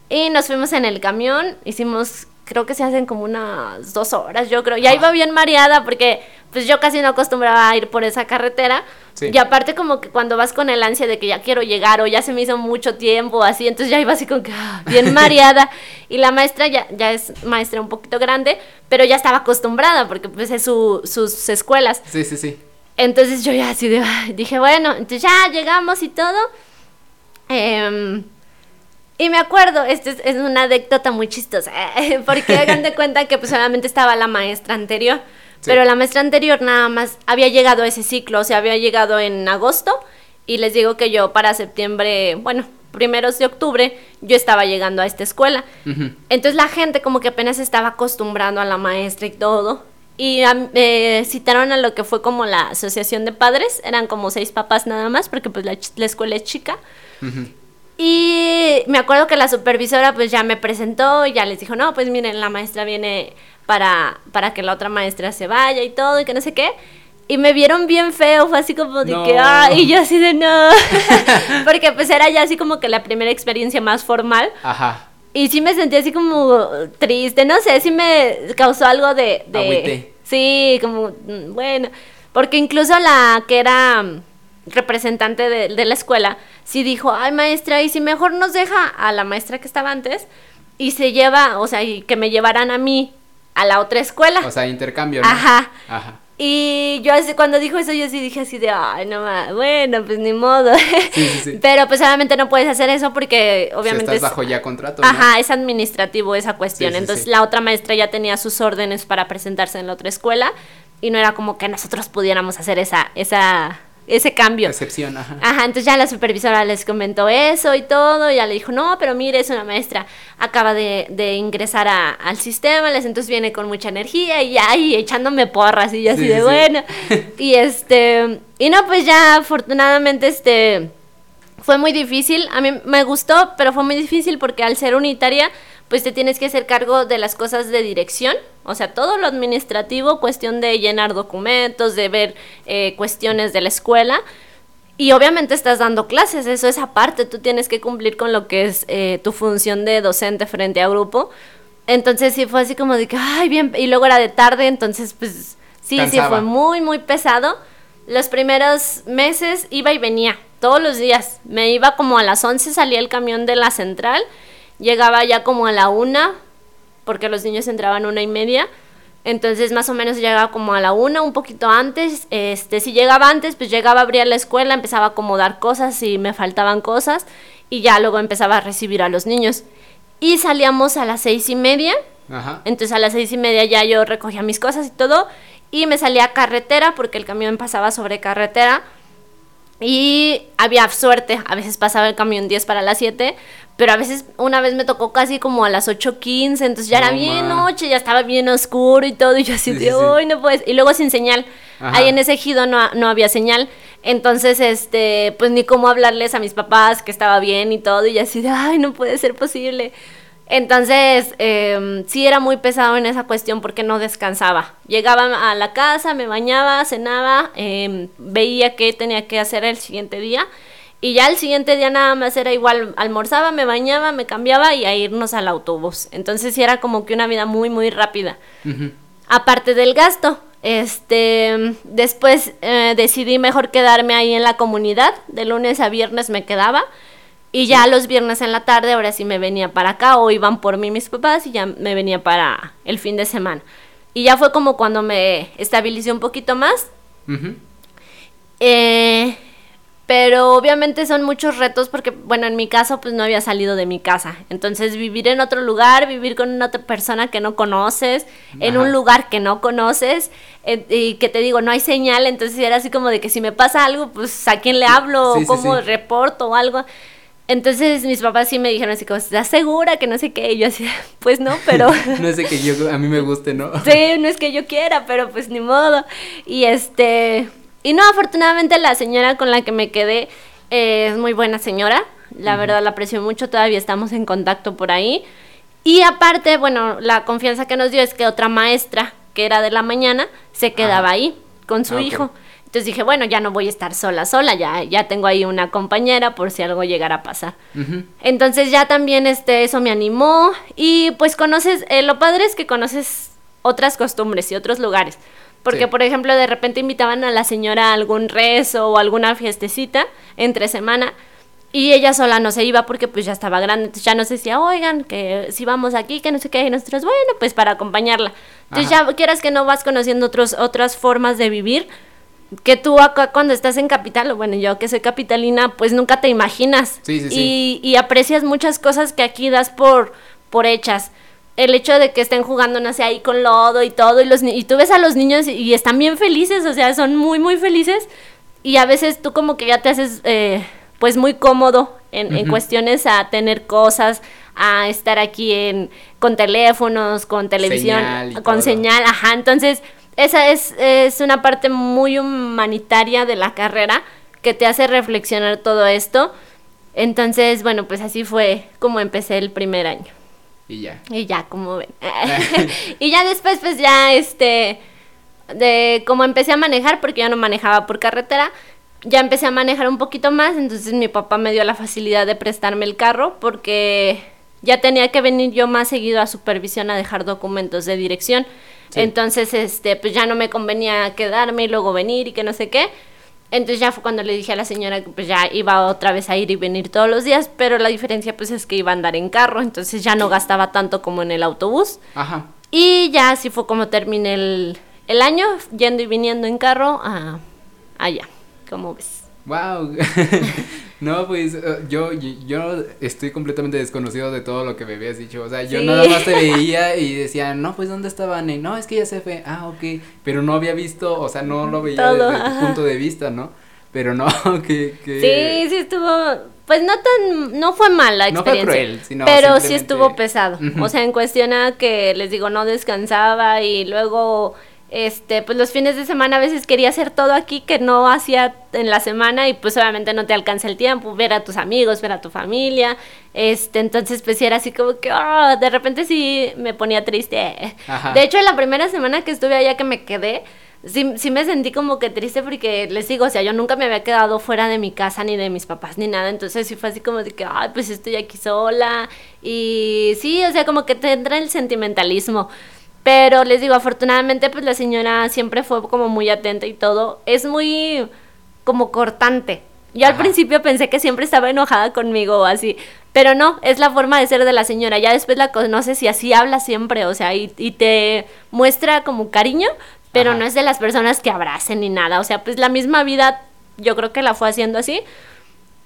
Y nos fuimos en el camión, hicimos creo que se hacen como unas dos horas, yo creo. Ya iba bien mareada porque pues yo casi no acostumbraba a ir por esa carretera. Y aparte como que cuando vas con el ansia de que ya quiero llegar o ya se me hizo mucho tiempo, así, entonces ya iba así como que ah, bien mareada. y la maestra ya, ya es maestra un poquito grande, pero ya estaba acostumbrada porque pues es su, sus escuelas. Sí, sí, sí. Entonces yo ya así de, dije, bueno, entonces ya llegamos y todo. Eh, y me acuerdo, esta es, una anécdota muy chistosa, porque hagan de cuenta que pues solamente estaba la maestra anterior, pero la maestra anterior nada más había llegado a ese ciclo, o sea, había llegado en agosto y les digo que yo para septiembre, bueno, primeros de octubre, yo estaba llegando a esta escuela. Entonces la gente como que apenas estaba acostumbrando a la maestra y todo. Y me citaron a lo que fue como la asociación de padres, eran como seis papás nada más, porque pues la, escuela es chica. Y me acuerdo que la supervisora pues ya me presentó y ya les dijo, no, pues miren, la maestra viene para, para que la otra maestra se vaya y todo y que no sé qué. Y me vieron bien feo, fue así como de que, ah, y yo así de no. Porque pues era ya así como que la primera experiencia más formal. Ajá. Y sí me sentí así como triste, no sé, sí me causó algo de... de sí, como, mm, bueno, porque incluso la que era representante de, de la escuela, sí dijo, ay maestra, y si mejor nos deja a la maestra que estaba antes y se lleva, o sea, y que me llevaran a mí a la otra escuela. O sea, intercambio, ¿no? Ajá. Ajá. Y yo así, cuando dijo eso, yo sí dije así de, ay, no más, bueno, pues ni modo. Sí, sí, sí. Pero pues obviamente no puedes hacer eso porque obviamente... estás bajo ya contrato. Ajá, es administrativo esa cuestión. Entonces la otra maestra ya tenía sus órdenes para presentarse en la otra escuela y no era como que nosotros pudiéramos hacer esa, esa ese cambio. Excepción, ajá. Ajá, entonces ya la supervisora les comentó eso y todo, ya le dijo, no, pero mire, es una maestra, acaba de, de ingresar a, al sistema, les entonces viene con mucha energía y ya, y echándome porras y así de bueno. y este, y no, pues ya afortunadamente este, fue muy difícil, a mí me gustó, pero fue muy difícil porque al ser unitaria, pues te tienes que hacer cargo de las cosas de dirección, o sea, todo lo administrativo, cuestión de llenar documentos, de ver eh, cuestiones de la escuela. Y obviamente estás dando clases, eso es aparte, tú tienes que cumplir con lo que es eh, tu función de docente frente a grupo. Entonces sí fue así como de que, ay, bien, y luego era de tarde, entonces pues sí, sí, fue muy, muy pesado. Los primeros meses iba y venía, todos los días. Me iba como a las 11, salía el camión de la central Llegaba ya como a la una, porque los niños entraban una y media. Entonces más o menos llegaba como a la una, un poquito antes. Este, si llegaba antes, pues llegaba a abrir la escuela, empezaba a acomodar cosas si me faltaban cosas y ya luego empezaba a recibir a los niños. Y salíamos a las seis y media. Entonces a las seis y media ya yo recogía mis cosas y todo y me salía a carretera porque el camión pasaba sobre carretera y había suerte, a veces pasaba el camión 10 para las 7, pero a veces una vez me tocó casi como a las 8.15, entonces ya era bien noche, ya estaba bien oscuro y todo, y yo así de, hoy no puedes, y luego sin señal, ahí en ese ejido no, no había señal, entonces, este, pues ni cómo hablarles a mis papás que estaba bien y todo, y así de, ay, no puede ser posible. Entonces, eh, sí era muy pesado en esa cuestión porque no descansaba. Llegaba a la casa, me bañaba, cenaba, em, veía qué tenía que hacer el siguiente día. Y ya el siguiente día nada más era igual, almorzaba, me bañaba, me cambiaba y a irnos al autobús. Entonces sí era como que una vida muy, muy rápida. Aparte del gasto, este, después eh, decidí mejor quedarme ahí en la comunidad. De lunes a viernes me quedaba. Y ya los viernes en la tarde, ahora sí me venía para acá o iban por mí mis papás y ya me venía para el fin de semana. Y ya fue como cuando me estabilicé un poquito más. Eh, pero obviamente son muchos retos porque, bueno, en mi caso pues no había salido de mi casa. Entonces vivir en otro lugar, vivir con una persona que no conoces, en un lugar que no conoces eh, y que te digo, no hay señal, entonces era así como de que si me pasa algo, pues a quién le hablo, o cómo reporto o algo. Entonces mis papás sí me dijeron así como, ¿estás segura que no sé qué? Y yo así, pues no, pero... no es de que yo, a mí me guste, ¿no? sí, no es que yo quiera, pero pues ni modo. Y este, y no, afortunadamente la señora con la que me quedé eh, es muy buena señora. La verdad la aprecio mucho, todavía estamos en contacto por ahí. Y aparte, bueno, la confianza que nos dio es que otra maestra, que era de la mañana, se quedaba ahí con su ah, hijo. Entonces dije, bueno, ya no voy a estar sola, sola, ya, ya tengo ahí una compañera por si algo llegara a pasar. Entonces ya también este, eso me animó y pues conoces, eh, lo padre es que conoces otras costumbres y otros lugares. Porque, por ejemplo, de repente invitaban a la señora a algún rezo o alguna fiestecita entre semana y ella sola no se iba porque pues ya estaba grande, entonces ya nos decía, oigan, que si vamos aquí, que no sé qué, y nosotros, bueno, pues para acompañarla. Entonces ya quieras que no vas conociendo otros, otras formas de vivir, que tú acá cuando estás en capital, o bueno, yo que soy capitalina, pues nunca te imaginas. Sí, sí, y, y aprecias muchas cosas que aquí das por, por hechas. El hecho de que estén jugando, no sé, ahí con lodo y todo, y, los, y tú ves a los niños y, están bien felices, o sea, son muy, muy felices, y a veces tú como que ya te haces, eh, pues, muy cómodo en, cuestiones a tener cosas, a estar aquí en, con teléfonos, con televisión, con señal, ajá, entonces, esa es, es una parte muy humanitaria de la carrera que te hace reflexionar todo esto. Entonces, bueno, pues así fue como empecé el primer año. Y ya. Y ya, como ven. y ya después, pues ya, este, de como empecé a manejar, porque yo no manejaba por carretera, ya empecé a manejar un poquito más, entonces mi papá me dio la facilidad de prestarme el carro, porque ya tenía que venir yo más seguido a supervisión a dejar documentos de dirección. Entonces, este, pues ya no me convenía quedarme y luego venir y que no sé qué. Entonces ya fue cuando le dije a la señora que pues ya iba otra vez a ir y venir todos los días, pero la diferencia pues es que iba a andar en carro, entonces ya no gastaba tanto como en el autobús. Ajá. Y ya así fue como terminé el, el año, yendo y viniendo en carro a allá, como ves. Wow. no, pues eh, yo, yo estoy completamente desconocido de todo lo que me habías dicho. O sea, yo nada más te veía y decía, no, pues ¿dónde estaba Y no, es que ya se fue. Ah, ok. Pero no había visto, o sea, no lo veía desde tu punto de vista, ¿no? Pero no, que, Sí, sí estuvo, pues no tan, no fue mala experiencia. No fue cruel, sino Pero sí estuvo pesado. O sea, en cuestión a que, les digo, no descansaba y luego este, pues los fines de semana a veces quería hacer todo aquí que no hacía en la semana y pues obviamente no te alcanza el tiempo, ver a tus amigos, ver a tu familia, este, entonces pues era así como que, oh, de repente sí me ponía triste. De hecho, en la primera semana que estuve allá que me quedé, sí, sí me sentí como que triste porque les digo, o sea, yo nunca me había quedado fuera de mi casa ni de mis papás ni nada, entonces sí fue así como de que, ay, pues estoy aquí sola y sí, o sea, como que te entra el sentimentalismo. Pero les digo, afortunadamente, pues la señora siempre fue como muy atenta y todo. Es muy como cortante. Yo al principio pensé que siempre estaba enojada conmigo o así, pero no, es la forma de ser de la señora. Ya después la conoces y así habla siempre, o sea, y, te muestra como cariño, pero no es de las personas que abracen ni nada. O sea, pues la misma vida yo creo que la fue haciendo así,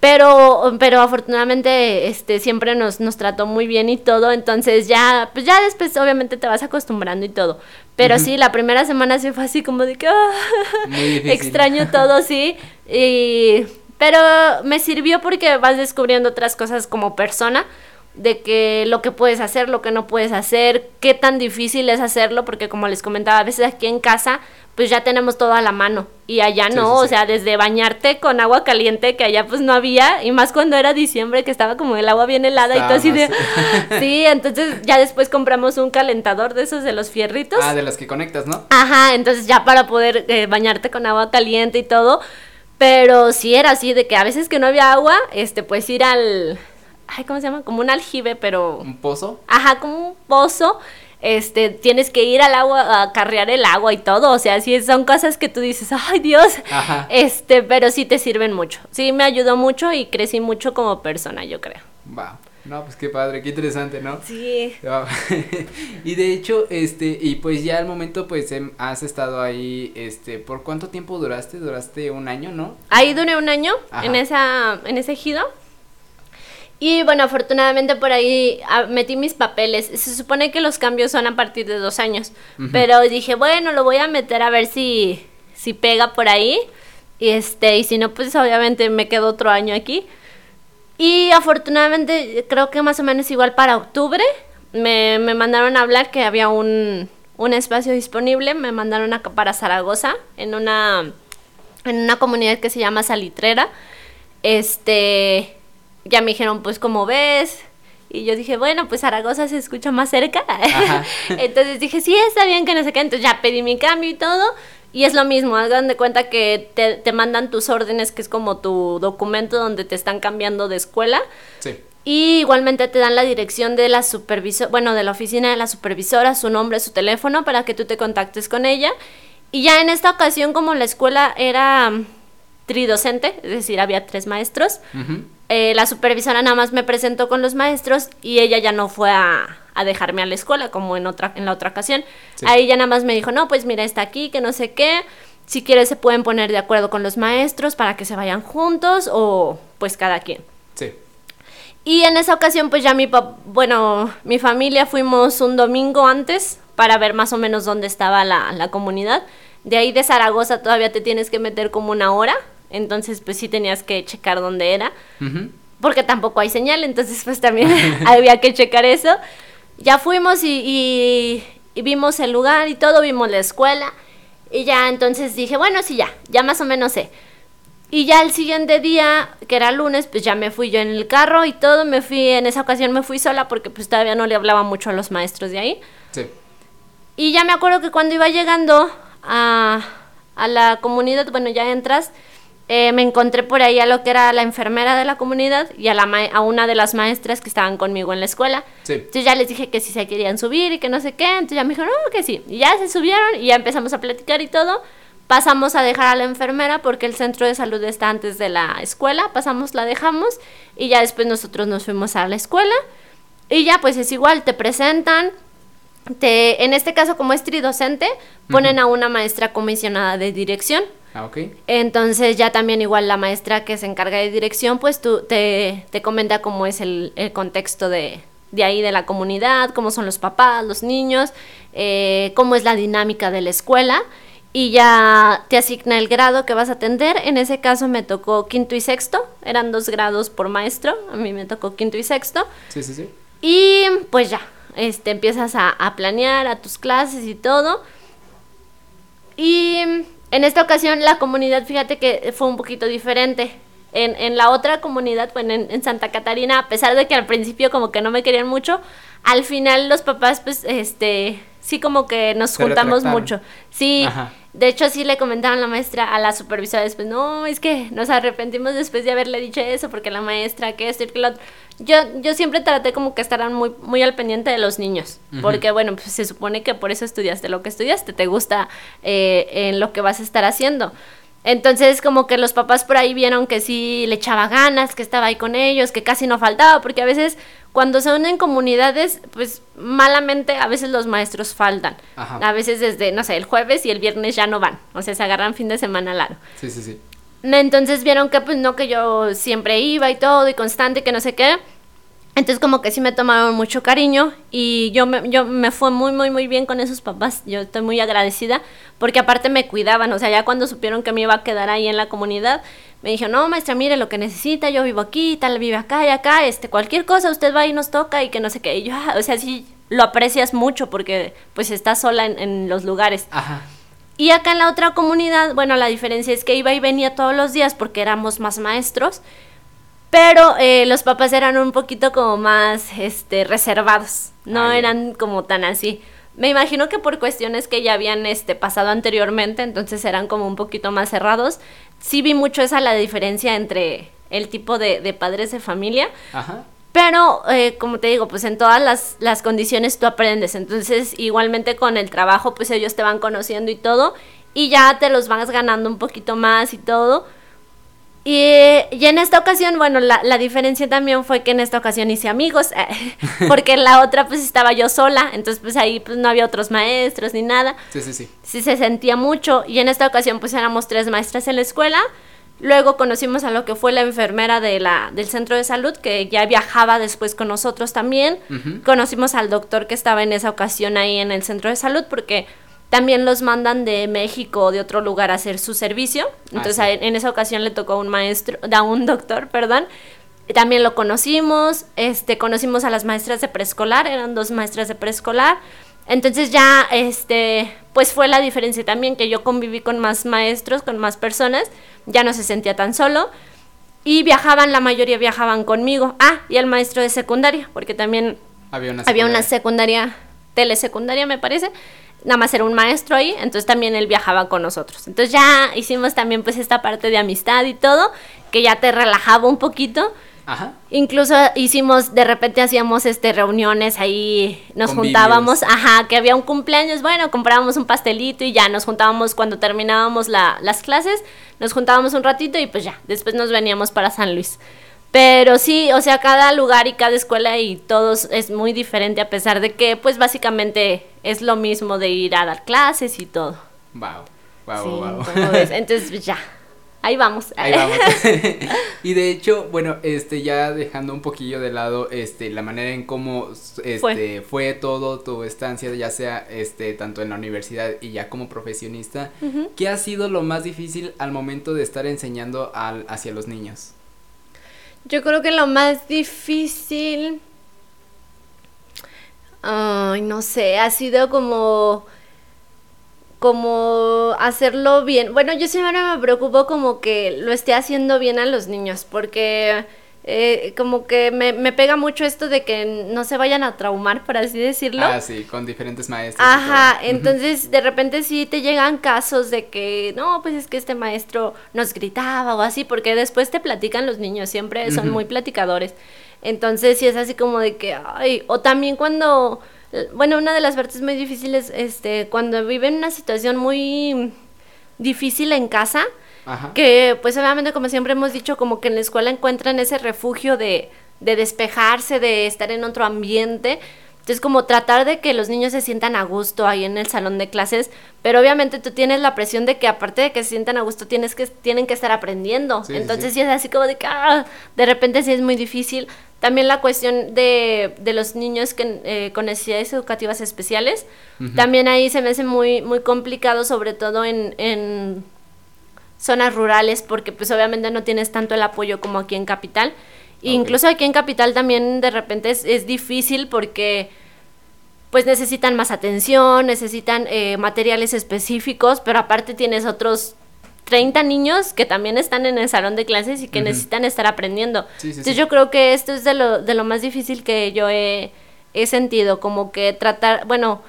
pero, pero afortunadamente este, siempre nos, nos trató muy bien y todo, entonces ya, pues ya después obviamente te vas acostumbrando y todo. Pero sí, la primera semana sí fue así como de que ah, extraño todo, sí. Y, pero me sirvió porque vas descubriendo otras cosas como persona de que lo que puedes hacer, lo que no puedes hacer, qué tan difícil es hacerlo, porque como les comentaba, a veces aquí en casa pues ya tenemos todo a la mano y allá no, o sea, desde bañarte con agua caliente que allá pues no había y más cuando era diciembre que estaba como el agua bien helada y todo así de Sí, entonces ya después compramos un calentador de esos de los fierritos. Ah, de los que conectas, ¿no? Ajá, entonces ya para poder eh, bañarte con agua caliente y todo, pero sí era así de que a veces que no había agua, este pues ir al ay, ¿cómo se llama? Como un aljibe, pero un pozo. Ajá, como un pozo este, tienes que ir al agua a carrear el agua y todo, o sea, sí son cosas que tú dices, ay Dios, este, pero sí te sirven mucho, sí me ayudó mucho y crecí mucho como persona, yo creo. Wow. No, pues qué padre, qué interesante, ¿no? Sí. y de hecho, este, y pues ya al momento, pues em, has estado ahí, este, ¿por cuánto tiempo duraste? Duraste un año, ¿no? Ahí duré un año, en esa, en ese ejido. Y bueno, afortunadamente por ahí ah, metí mis papeles. Se supone que los cambios son a partir de dos años. Pero dije, bueno, lo voy a meter a ver si, si pega por ahí. Y este, y si no, pues obviamente me quedo otro año aquí. Y afortunadamente, creo que más o menos igual para octubre, me, me mandaron a hablar que había un, un espacio disponible. Me mandaron para Zaragoza, en una, en una comunidad que se llama Salitrera. Este, ya me dijeron, pues, ¿cómo ves? Y yo dije, bueno, pues Zaragoza se escucha más cerca. Entonces dije, sí, está bien que no sé qué. Entonces ya pedí mi cambio y todo. Y es lo mismo, hagan de cuenta que te, te, mandan tus órdenes, que es como tu documento donde te están cambiando de escuela. Sí. Y igualmente te dan la dirección de la supervisora, bueno, de la oficina de la supervisora, su nombre, su teléfono, para que tú te contactes con ella. Y ya en esta ocasión, como la escuela era tridocente, es decir, había tres maestros, eh, la supervisora nada más me presentó con los maestros y ella ya no fue a, a dejarme a la escuela como en otra en la otra ocasión. Ahí ya nada más me dijo, "No, pues mira, está aquí, que no sé qué. Si quieres se pueden poner de acuerdo con los maestros para que se vayan juntos o pues cada quien." Sí. Y en esa ocasión pues ya mi bueno, mi familia fuimos un domingo antes para ver más o menos dónde estaba la, la comunidad. De ahí de Zaragoza todavía te tienes que meter como una hora, entonces pues sí tenías que checar dónde era. Porque tampoco hay señal, entonces pues también había que checar eso ya fuimos y, vimos el lugar y todo, vimos la escuela. Y ya entonces dije, bueno, sí, ya, ya más o menos sé. Y ya el siguiente día, que era lunes, pues ya me fui yo en el carro y todo, me fui, en esa ocasión me fui sola porque pues todavía no le hablaba mucho a los maestros de ahí. Sí. Y ya me acuerdo que cuando iba llegando a, a la comunidad, bueno, ya entras, eh, me encontré por ahí a lo que era la enfermera de la comunidad y a, la a una de las maestras que estaban conmigo en la escuela. Entonces ya les dije que si se querían subir y que no sé qué. Entonces ya me dijeron, no, que sí. Y ya se subieron y ya empezamos a platicar y todo. Pasamos a dejar a la enfermera porque el centro de salud está antes de la escuela. Pasamos, la dejamos y ya después nosotros nos fuimos a la escuela. Y ya pues es igual, te presentan. Te, en este caso, como es tridocente, ponen a una maestra comisionada de dirección Ah, ok. Entonces ya también igual la maestra que se encarga de dirección, pues tú te, te comenta cómo es el, contexto de, ahí de la comunidad, cómo son los papás, los niños, eh, cómo es la dinámica de la escuela y ya te asigna el grado que vas a atender. En ese caso me tocó quinto y sexto, eran dos grados por maestro, a mí me tocó quinto y sexto. Sí, sí, sí. Y pues ya, este, empiezas a, a planear a tus clases y todo. Y en esta ocasión la comunidad, fíjate que fue un poquito diferente. En, en la otra comunidad, bueno, en, en, Santa Catarina, a pesar de que al principio como que no me querían mucho, al final los papás, pues, este, sí como que nos juntamos mucho. Sí, de hecho sí le comentaban a la maestra, a la supervisora después, no, es que nos arrepentimos después de haberle dicho eso, porque la maestra, que esto y que lo otro yo, yo siempre traté como que estarán muy, muy al pendiente de los niños, porque bueno, pues se supone que por eso estudiaste lo que estudiaste, te gusta eh, en lo que vas a estar haciendo. Entonces como que los papás por ahí vieron que sí le echaba ganas, que estaba ahí con ellos, que casi no faltaba, porque a veces cuando se unen comunidades, pues malamente a veces los maestros faltan. A veces desde, no sé, el jueves y el viernes ya no van, o sea, se agarran fin de semana largo. Sí, sí, sí. Entonces vieron que pues no, que yo siempre iba y todo y constante, que no sé qué. Entonces como que sí me tomaron mucho cariño y yo me, yo me fue muy, muy, muy bien con esos papás. Yo estoy muy agradecida porque aparte me cuidaban, o sea, ya cuando supieron que me iba a quedar ahí en la comunidad, me dijeron, no, maestra, mire lo que necesita, yo vivo aquí, tal, vive acá y acá, este, cualquier cosa, usted va y nos toca y que no sé qué. Y yo, ah", o sea, sí lo aprecias mucho porque pues estás sola en, en los lugares. Ajá. Y acá en la otra comunidad, bueno, la diferencia es que iba y venía todos los días porque éramos más maestros, pero eh, los papás eran un poquito como más este, reservados, no eran como tan así. Me imagino que por cuestiones que ya habían este, pasado anteriormente, entonces eran como un poquito más cerrados. Sí vi mucho esa la diferencia entre el tipo de, de padres de familia. Ajá. Pero, eh, como te digo, pues en todas las, las, condiciones tú aprendes. Entonces, igualmente con el trabajo, pues ellos te van conociendo y todo. Y ya te los vas ganando un poquito más y todo. Y, y, en esta ocasión, bueno, la, la, diferencia también fue que en esta ocasión hice amigos, porque en la otra pues estaba yo sola, entonces pues ahí pues no había otros maestros ni nada. Sí, sí, sí. Sí se sentía mucho y en esta ocasión pues éramos tres maestras en la escuela. Luego conocimos a lo que fue la enfermera de la, del centro de salud, que ya viajaba después con nosotros también. Conocimos al doctor que estaba en esa ocasión ahí en el centro de salud, porque también los mandan de México o de otro lugar a hacer su servicio. Ah, Entonces en esa ocasión le tocó a un maestro, a un doctor, perdón. También lo conocimos, este, conocimos a las maestras de preescolar, eran dos maestras de preescolar. Entonces ya, este, pues fue la diferencia también que yo conviví con más maestros, con más personas, ya no se sentía tan solo y viajaban, la mayoría viajaban conmigo. Ah, y el maestro de secundaria, porque también había una secundaria, había una secundaria telesecundaria me parece, nada más era un maestro ahí, entonces también él viajaba con nosotros. Entonces ya hicimos también pues esta parte de amistad y todo, que ya te relajaba un poquito. Ajá. Incluso hicimos, de repente hacíamos este reuniones ahí, nos juntábamos, ajá, que había un cumpleaños, bueno, comprábamos un pastelito y ya nos juntábamos cuando terminábamos las clases, nos juntábamos un ratito y pues ya, después nos veníamos para San Luis. Pero sí, o sea, cada lugar y cada escuela y todos es muy diferente a pesar de que pues básicamente es lo mismo de ir a dar clases y todo. Wow, wow, wow. Entonces pues, ya, ahí vamos. Ahí vamos. y de hecho, bueno, este ya dejando un poquillo de lado este la manera en cómo este fue, todo tu estancia ya sea este tanto en la universidad y ya como profesionista, ¿qué ha sido lo más difícil al momento de estar enseñando al, hacia los niños? Yo creo que lo más difícil, ay, no sé, ha sido como como hacerlo bien. Bueno, yo siempre me preocupo como que lo esté haciendo bien a los niños, porque eh, como que me, me, pega mucho esto de que no se vayan a traumar, por así decirlo. Ah, sí, con diferentes maestros. Ajá, entonces de repente sí te llegan casos de que, no, pues es que este maestro nos gritaba o así, porque después te platican los niños, siempre son muy platicadores. Entonces sí es así como de que, ay, o también cuando, bueno, una de las partes muy difíciles, este, cuando viven una situación muy difícil en casa, que pues obviamente como siempre hemos dicho, como que en la escuela encuentran ese refugio de, de despejarse, de estar en otro ambiente. Entonces, como tratar de que los niños se sientan a gusto ahí en el salón de clases, pero obviamente tú tienes la presión de que aparte de que se sientan a gusto, tienes que, tienen que estar aprendiendo. Entonces, sí. es así como de que ah, de repente sí es muy difícil. También la cuestión de, de los niños que, eh, con necesidades educativas especiales, también ahí se me hace muy, muy complicado, sobre todo en, en zonas rurales porque pues obviamente no tienes tanto el apoyo como aquí en Capital. Incluso aquí en Capital también de repente es, difícil porque pues necesitan más atención, necesitan eh, materiales específicos, pero aparte tienes otros 30 niños que también están en el salón de clases y que necesitan estar aprendiendo. Entonces yo creo que esto es de lo, de lo más difícil que yo he, he sentido, como que tratar, bueno,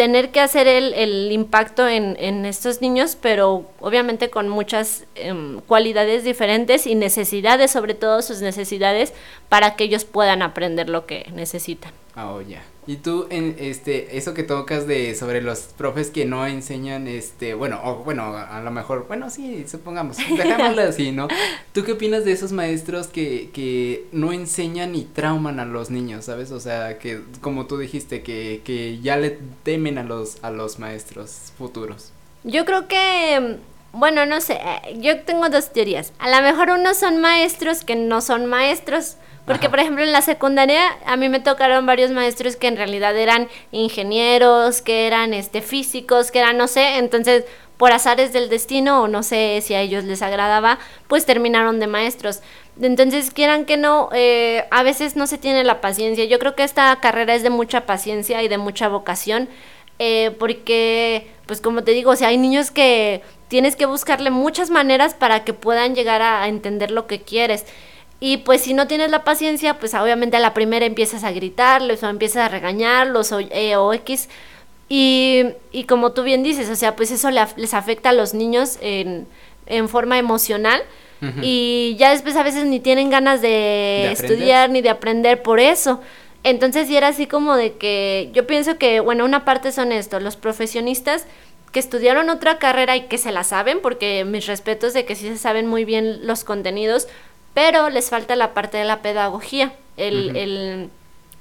tener que hacer el, el impacto en, en, estos niños, pero obviamente con muchas em, cualidades diferentes y necesidades, sobre todo sus necesidades, para que ellos puedan aprender lo que necesitan. Oh, ya. Y tú, en este, eso que tocas de sobre los profes que no enseñan, este, bueno, o bueno, a lo mejor, bueno, sí, supongamos, dejámoslo así, ¿no? ¿Tú qué opinas de esos maestros que, que no enseñan y trauman a los niños, sabes? O sea, que, como tú dijiste, que, que ya le temen a los, a los maestros futuros. Yo creo que, bueno, no sé, eh, yo tengo dos teorías. A lo mejor unos son maestros que no son maestros, porque, por ejemplo, en la secundaria a mí me tocaron varios maestros que en realidad eran ingenieros, que eran este, físicos, que eran, no sé, entonces por azares del destino o no sé si a ellos les agradaba, pues terminaron de maestros. Entonces, quieran que no, eh, a veces no se tiene la paciencia. Yo creo que esta carrera es de mucha paciencia y de mucha vocación, eh, porque, pues como te digo, o sea, hay niños que tienes que buscarle muchas maneras para que puedan llegar a entender lo que quieres. Y pues si no tienes la paciencia, pues obviamente a la primera empiezas a gritarles o empiezas a regañarlos o, eh, o X. Y, y, como tú bien dices, o sea, pues eso les afecta a los niños en, en forma emocional. Y ya después a veces ni tienen ganas de, estudiar ni de aprender por eso. Entonces, sí era así como de que yo pienso que, bueno, una parte son esto, los profesionistas que estudiaron otra carrera y que se la saben, porque mis respetos de que sí se saben muy bien los contenidos, pero les falta la parte de la pedagogía, el,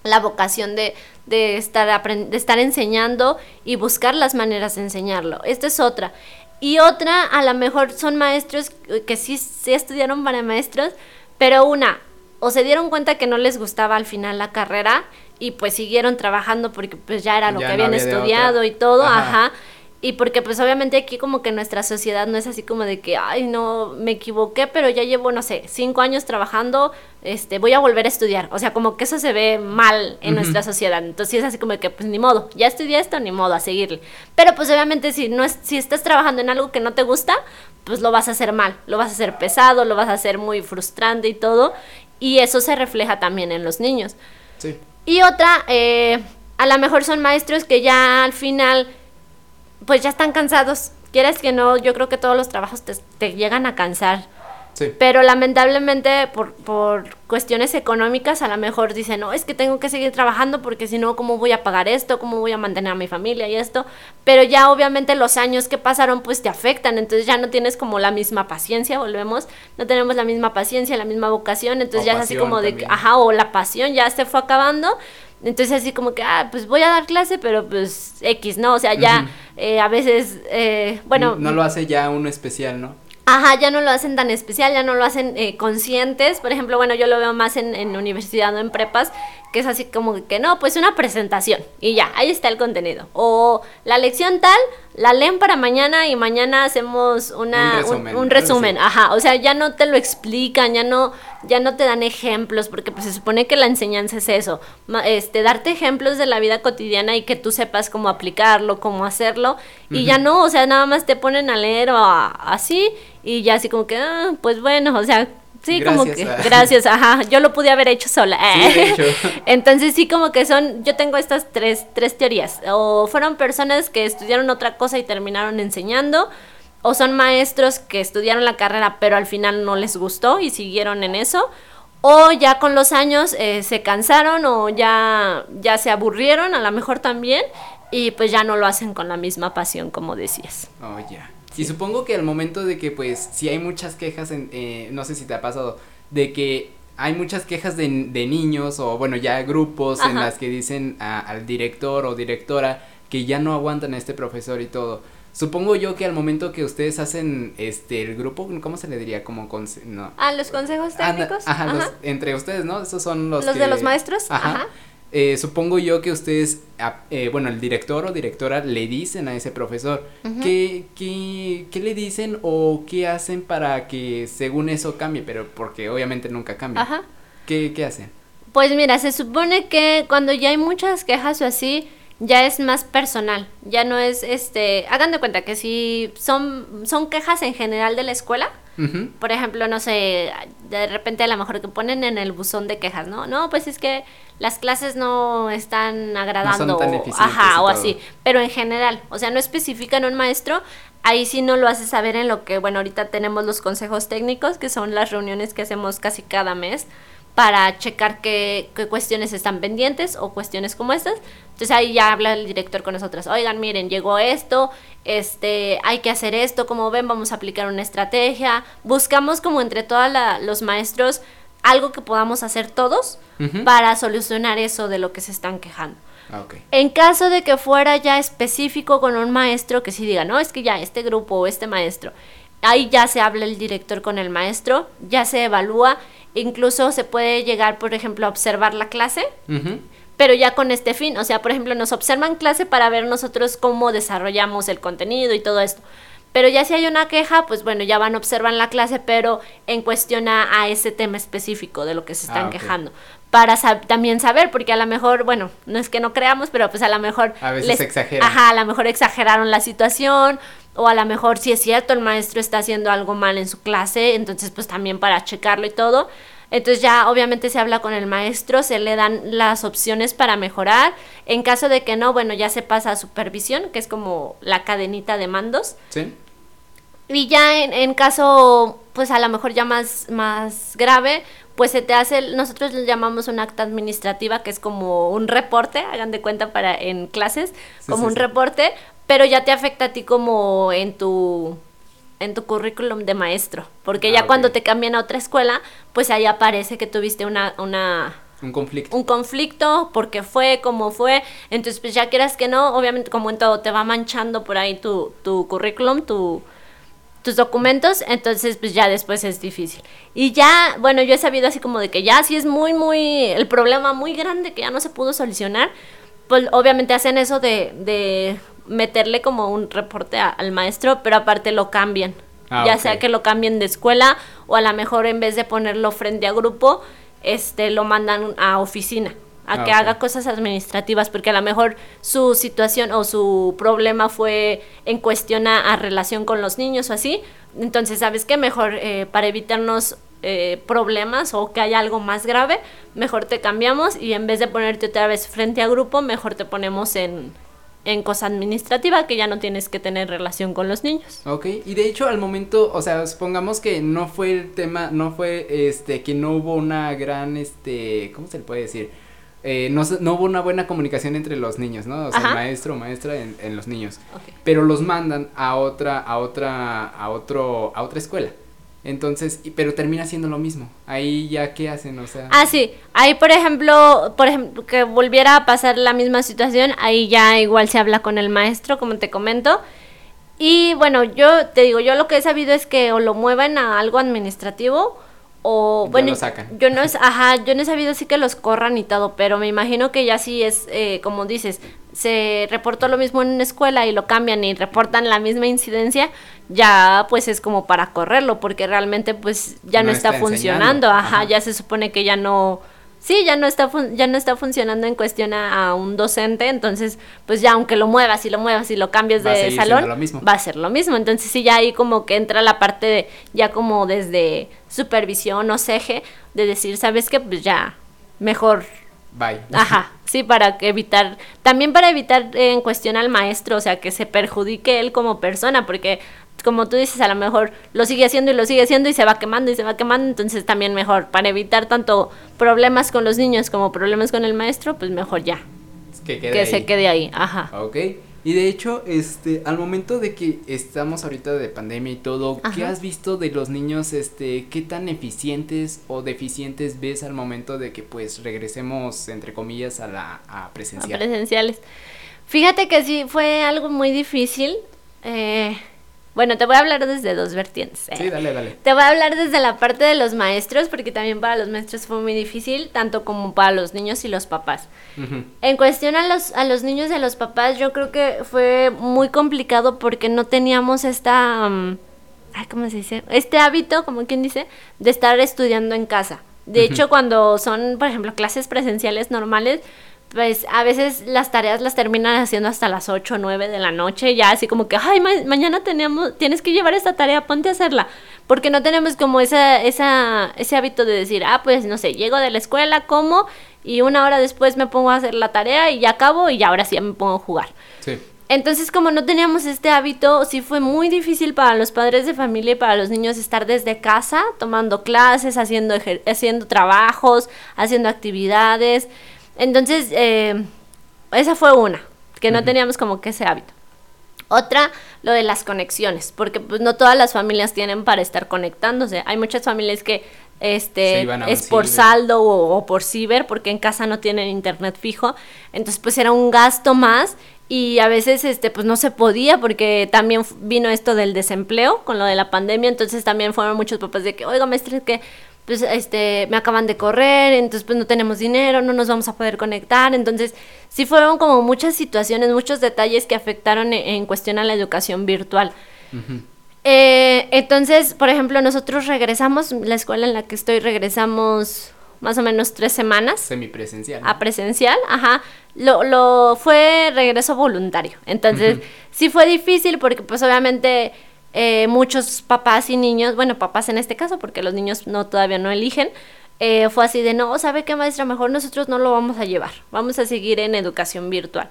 la vocación de, de, estar de estar enseñando y buscar las maneras de enseñarlo. Esta es otra. Y otra, a lo mejor son maestros que sí, sí estudiaron para maestros, pero una, o se dieron cuenta que no les gustaba al final la carrera y pues siguieron trabajando porque pues ya era lo que habían estudiado y todo, ajá. Y porque pues obviamente aquí como que nuestra sociedad no es así como de que, ay, no, me equivoqué, pero ya llevo, no sé, cinco años trabajando, este, voy a volver a estudiar. O sea, como que eso se ve mal en nuestra sociedad. Entonces es así como de que, pues ni modo, ya estudié esto, ni modo, a seguirle. Pero pues obviamente si, no es, si estás trabajando en algo que no te gusta, pues lo vas a hacer mal, lo vas a hacer pesado, lo vas a hacer muy frustrante y todo. Y eso se refleja también en los niños. Sí. Y otra, eh, a lo mejor son maestros que ya al final pues ya están cansados. Quieres que no, yo creo que todos los trabajos te, llegan a cansar. Sí. Pero lamentablemente por, por, cuestiones económicas a lo mejor dicen, no, es que tengo que seguir trabajando porque si no, ¿cómo voy a pagar esto? ¿Cómo voy a mantener a mi familia y esto? Pero ya obviamente los años que pasaron pues te afectan, entonces ya no tienes como la misma paciencia, volvemos, no tenemos la misma paciencia, la misma vocación, entonces ya es así como de, ajá, o la pasión ya se fue acabando entonces así como que, ah, pues voy a dar clase, pero pues X, ¿no? O sea, ya eh, a veces, eh, bueno... No lo hace ya uno especial, ¿no? Ajá, ya no lo hacen tan especial, ya no lo hacen eh, conscientes. Por ejemplo, bueno, yo lo veo más en, en universidad o en prepas, que es así como que no, pues una presentación y ya, ahí está el contenido. O la lección tal, la leen para mañana y mañana hacemos una, un resumen. Ajá, o sea, ya no te lo explican, ya no, ya no te dan ejemplos, porque pues se supone que la enseñanza es eso, este, darte ejemplos de la vida cotidiana y que tú sepas cómo aplicarlo, cómo hacerlo, y ya no, o sea, nada más te ponen a leer o así, y ya así como que, ah, pues bueno, o sea, Sí, como que, gracias, ajá, yo lo pude haber hecho sola. Entonces sí, como que son, yo tengo estas tres, tres teorías. O fueron personas que estudiaron otra cosa y terminaron enseñando, o son maestros que estudiaron la carrera pero al final no les gustó y siguieron en eso, o ya con los años eh, se cansaron o ya, ya se aburrieron, a lo mejor también, y pues ya no lo hacen con la misma pasión como decías. Oh, ya. Y supongo que al momento de que, pues, si hay muchas quejas, en, eh, no sé si te ha pasado, de que hay muchas quejas de, de niños o, bueno, ya grupos en las que dicen al director o directora que ya no aguantan a este profesor y todo. Supongo yo que al momento que ustedes hacen este el grupo, ¿cómo se le diría? Como no. Ah, los consejos técnicos. ajá, entre ustedes, ¿no? Esos son los Los de los maestros. Ajá. Eh, supongo yo que ustedes, eh, bueno, el director o directora le dicen a ese profesor, ¿qué, qué, le dicen o qué hacen para que según eso cambie? Pero porque obviamente nunca cambia. Ajá. ¿Qué, ¿Qué hacen? Pues mira, se supone que cuando ya hay muchas quejas o así, ya es más personal, ya no es, este, hagan de cuenta que si son, son quejas en general de la escuela, por ejemplo, no sé, de repente a lo mejor que ponen en el buzón de quejas, ¿no? No, pues es que las clases no están agradando, ajá, o así, pero en general, o sea, no especifican un maestro, ahí sí no lo hace saber en lo que, bueno, ahorita tenemos los consejos técnicos, que son las reuniones que hacemos casi cada mes, para checar qué, cuestiones están pendientes o cuestiones como estas. Entonces ahí ya habla el director con nosotros. Oigan, miren, llegó esto, este, hay que hacer esto, como ven, vamos a aplicar una estrategia. Buscamos como entre todos los maestros algo que podamos hacer todos para solucionar eso de lo que se están quejando. Ah, en caso de que fuera ya específico con un maestro que sí diga, no, es que ya este grupo o este maestro, ahí ya se habla el director con el maestro, ya se evalúa Incluso se puede llegar, por ejemplo, a observar la clase, pero ya con este fin. O sea, por ejemplo, nos observan clase para ver nosotros cómo desarrollamos el contenido y todo esto. Pero ya si hay una queja, pues bueno, ya van a observar la clase, pero en cuestión a, ese tema específico de lo que se están ah, quejando. Para también saber, porque a lo mejor, bueno, no es que no creamos, pero pues a lo mejor... A veces exageran. Ajá, a lo mejor exageraron la situación, o a lo mejor si es cierto el maestro está haciendo algo mal en su clase, entonces pues también para checarlo y todo. Entonces ya obviamente se habla con el maestro, se le dan las opciones para mejorar. En caso de que no, bueno, ya se pasa a supervisión, que es como la cadenita de mandos. Sí. Y ya en, en caso, pues a lo mejor ya más, más grave, pues se te hace, nosotros le llamamos una acta administrativa, que es como un reporte, hagan de cuenta para en clases, como un reporte pero ya te afecta a ti como en tu en tu currículum de maestro, porque ya ah, cuando te cambian a otra escuela, pues ahí aparece que tuviste una, una un conflicto. Un conflicto, porque fue, como fue. Entonces, pues ya quieras que no, obviamente como en todo, te va manchando por ahí tu, tu currículum, tu, tus documentos, entonces pues ya después es difícil. Y ya, bueno, yo he sabido así como de que ya si es muy, muy, el problema muy grande que ya no se pudo solucionar, pues obviamente hacen eso de, de meterle como un reporte al maestro, pero aparte lo cambian. Ah, ya sea que lo cambien de escuela o a lo mejor en vez de ponerlo frente a grupo, este lo mandan a oficina a ah, que haga cosas administrativas, porque a lo mejor su situación o su problema fue en cuestión a, relación con los niños o así. Entonces, ¿sabes qué? Mejor eh, para evitarnos eh, problemas o que haya algo más grave, mejor te cambiamos y en vez de ponerte otra vez frente a grupo, mejor te ponemos en, en cosa administrativa que ya no tienes que tener relación con los niños. Ok, y de hecho al momento, o sea, supongamos que no fue el tema, no fue este, que no hubo una gran, este, ¿cómo se le puede decir? Eh, no, no, hubo una buena comunicación entre los niños, ¿no? O sea, maestro o maestra en, los niños. Pero los mandan a otra, a otra, a otro, a otra escuela. Entonces, pero termina siendo lo mismo. Ahí ya qué hacen, o sea. Ah, sí. Ahí, por ejemplo, por ejemplo, que volviera a pasar la misma situación, ahí ya igual se habla con el maestro, como te comento. Y bueno, yo te digo, yo lo que he sabido es que o lo muevan a algo administrativo o bueno, yo no es, ajá, yo no he sabido si que los corran y todo, pero me imagino que ya sí es, eh, como dices, se reportó lo mismo en una escuela y lo cambian y reportan la misma incidencia, ya pues es como para correrlo, porque realmente pues ya no, está, funcionando, ajá, ya se supone que ya no, sí, ya no está, ya no está funcionando en cuestión a, un docente, entonces, pues ya aunque lo muevas y lo muevas y lo cambies de salón, va a ser lo mismo. Entonces, sí, ya ahí como que entra la parte de, ya como desde supervisión o ceje, de decir, ¿sabes qué? Pues ya, mejor. Bye. Ajá, sí, para evitar, también para evitar en cuestión al maestro, o sea, que se perjudique él como persona, porque como tú dices, a lo mejor lo sigue haciendo y lo sigue haciendo y se va quemando y se va quemando, entonces también mejor, para evitar tanto problemas con los niños como problemas con el maestro, pues mejor ya. Que, se quede ahí, ajá. Ok. Y de hecho, este, al momento de que estamos ahorita de pandemia y todo, ¿qué has visto de los niños, este, qué tan eficientes o deficientes ves al momento de que pues regresemos, entre comillas, a la a presencial? A presenciales. Fíjate que sí, fue algo muy difícil. Eh, bueno, te voy a hablar desde dos vertientes. ¿eh? Sí, dale, dale. Te voy a hablar desde la parte de los maestros, porque también para los maestros fue muy difícil, tanto como para los niños y los papás. En cuestión a los, a los niños y a los papás, yo creo que fue muy complicado porque no teníamos esta... Mm, ¿Cómo se dice? Este hábito, como quien dice, de estar estudiando en casa. De hecho, cuando son, por ejemplo, clases presenciales normales, pues a veces las tareas las terminan haciendo hasta las 8 o 9 de la noche, ya así como que, ay, mañana tenemos, tienes que llevar esta tarea, ponte a hacerla, porque no tenemos como esa, esa, ese hábito de decir, ah, pues no sé, llego de la escuela, como, y una hora después me pongo a hacer la tarea y ya acabo y ahora sí ya me pongo a jugar. Sí. Entonces, como no teníamos este hábito, sí fue muy difícil para los padres de familia y para los niños estar desde casa, tomando clases, haciendo, haciendo trabajos, haciendo actividades. Entonces, eh, esa fue una, que no teníamos como que ese hábito. Otra, lo de las conexiones, porque pues no todas las familias tienen para estar conectándose. Hay muchas familias que este es por saldo o, por ciber, porque en casa no tienen internet fijo. Entonces, pues era un gasto más y a veces este pues no se podía porque también vino esto del desempleo con lo de la pandemia, entonces también fueron muchos papás de que, "Oiga, maestro, que pues este, me acaban de correr, entonces pues no tenemos dinero, no nos vamos a poder conectar, entonces sí fueron como muchas situaciones, muchos detalles que afectaron e, en, cuestión a la educación virtual. Eh, entonces, por ejemplo, nosotros regresamos, la escuela en la que estoy, regresamos más o menos tres semanas. Semipresencial. A presencial, ajá. Lo, lo fue regreso voluntario. Entonces, sí fue difícil porque pues obviamente eh, muchos papás y niños, bueno, papás en este caso, porque los niños no todavía no eligen, eh, fue así de, no, ¿sabe qué maestra? Mejor nosotros no lo vamos a llevar, vamos a seguir en educación virtual.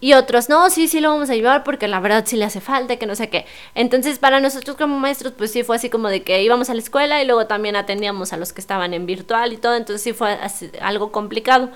Y otros, no, sí, sí lo vamos a llevar porque la verdad sí le hace falta, que no sé qué. Entonces, para nosotros como maestros, pues sí fue así como de que íbamos a la escuela y luego también atendíamos a los que estaban en virtual y todo, entonces sí fue algo complicado.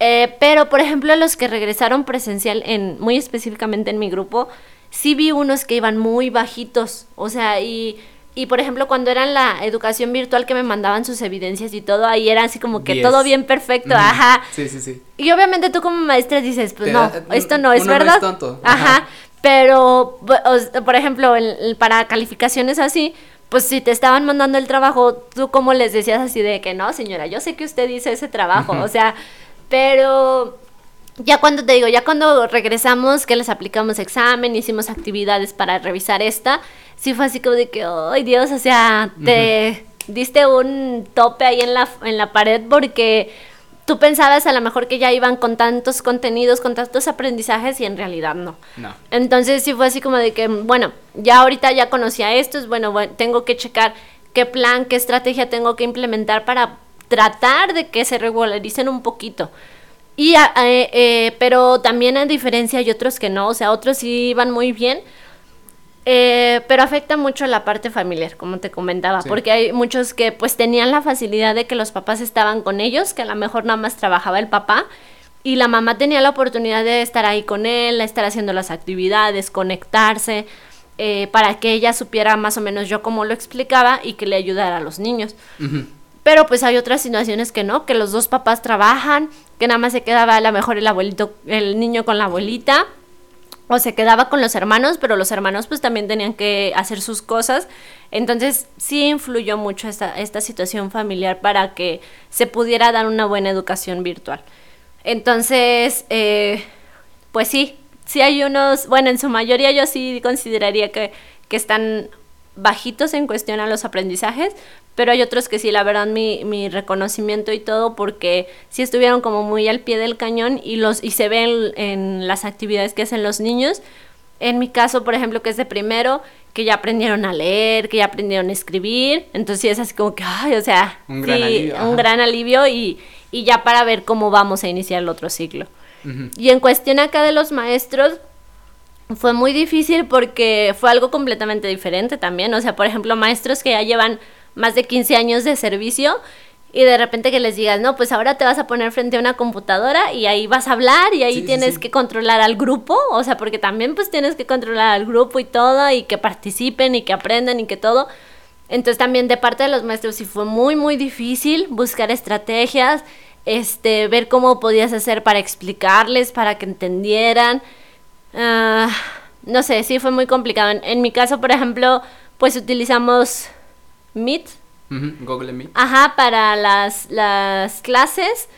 Eh, pero, por ejemplo, los que regresaron presencial, en, muy específicamente en mi grupo, sí vi unos que iban muy bajitos. O sea, y, y por ejemplo, cuando era la educación virtual que me mandaban sus evidencias y todo, ahí era así como que todo bien perfecto, ajá. Sí, sí, sí. Y obviamente tú como maestra dices, pues no, esto no es verdad. No es tonto. Ajá. Pero, por ejemplo, para calificaciones así, pues si te estaban mandando el trabajo, tú como les decías así de que no, señora, yo sé que usted dice ese trabajo, o sea, pero ya cuando te digo, ya cuando regresamos, que les aplicamos examen, hicimos actividades para revisar esta, sí fue así como de que, ay Dios, o sea, te diste un tope ahí en la, en la pared porque tú pensabas a lo mejor que ya iban con tantos contenidos, con tantos aprendizajes y en realidad no. No. Entonces sí fue así como de que, bueno, ya ahorita ya conocía esto, bueno, bueno, tengo que checar qué plan, qué estrategia tengo que implementar para tratar de que se regularicen un poquito. Y, eh, eh, pero también a diferencia hay otros que no, o sea, otros sí iban muy bien, eh, pero afecta mucho la parte familiar, como te comentaba, porque hay muchos que pues tenían la facilidad de que los papás estaban con ellos, que a lo mejor nada más trabajaba el papá y la mamá tenía la oportunidad de estar ahí con él, estar haciendo las actividades, conectarse, eh, para que ella supiera más o menos yo cómo lo explicaba y que le ayudara a los niños. Pero pues hay otras situaciones que no, que los dos papás trabajan, que nada más se quedaba a lo mejor el abuelito, el niño con la abuelita o se quedaba con los hermanos, pero los hermanos pues también tenían que hacer sus cosas. Entonces sí influyó mucho esta, esta situación familiar para que se pudiera dar una buena educación virtual. Entonces, eh, pues sí, sí hay unos, bueno, en su mayoría yo sí consideraría que, que están bajitos en cuestión a los aprendizajes, pero hay otros que sí, la verdad, mi, mi reconocimiento y todo, porque sí estuvieron como muy al pie del cañón y, los, y se ven en las actividades que hacen los niños. En mi caso, por ejemplo, que es de primero, que ya aprendieron a leer, que ya aprendieron a escribir, entonces sí es así como que, ay, o sea, un gran alivio, un gran alivio y, y, ya para ver cómo vamos a iniciar el otro ciclo. Y en cuestión acá de los maestros, fue muy difícil porque fue algo completamente diferente también, o sea, por ejemplo, maestros que ya llevan más de 15 años de servicio y de repente que les digas, no, pues ahora te vas a poner frente a una computadora y ahí vas a hablar y ahí tienes que controlar al grupo, o sea, porque también pues tienes que controlar al grupo y todo y que participen y que aprendan y que todo. Entonces también de parte de los maestros sí fue muy, muy difícil buscar estrategias, este, ver cómo podías hacer para explicarles, para que entendieran. Ah, no sé, sí fue muy complicado. En, en mi caso, por ejemplo, pues utilizamos Meet. Google Meet. Ajá, para las, las clases.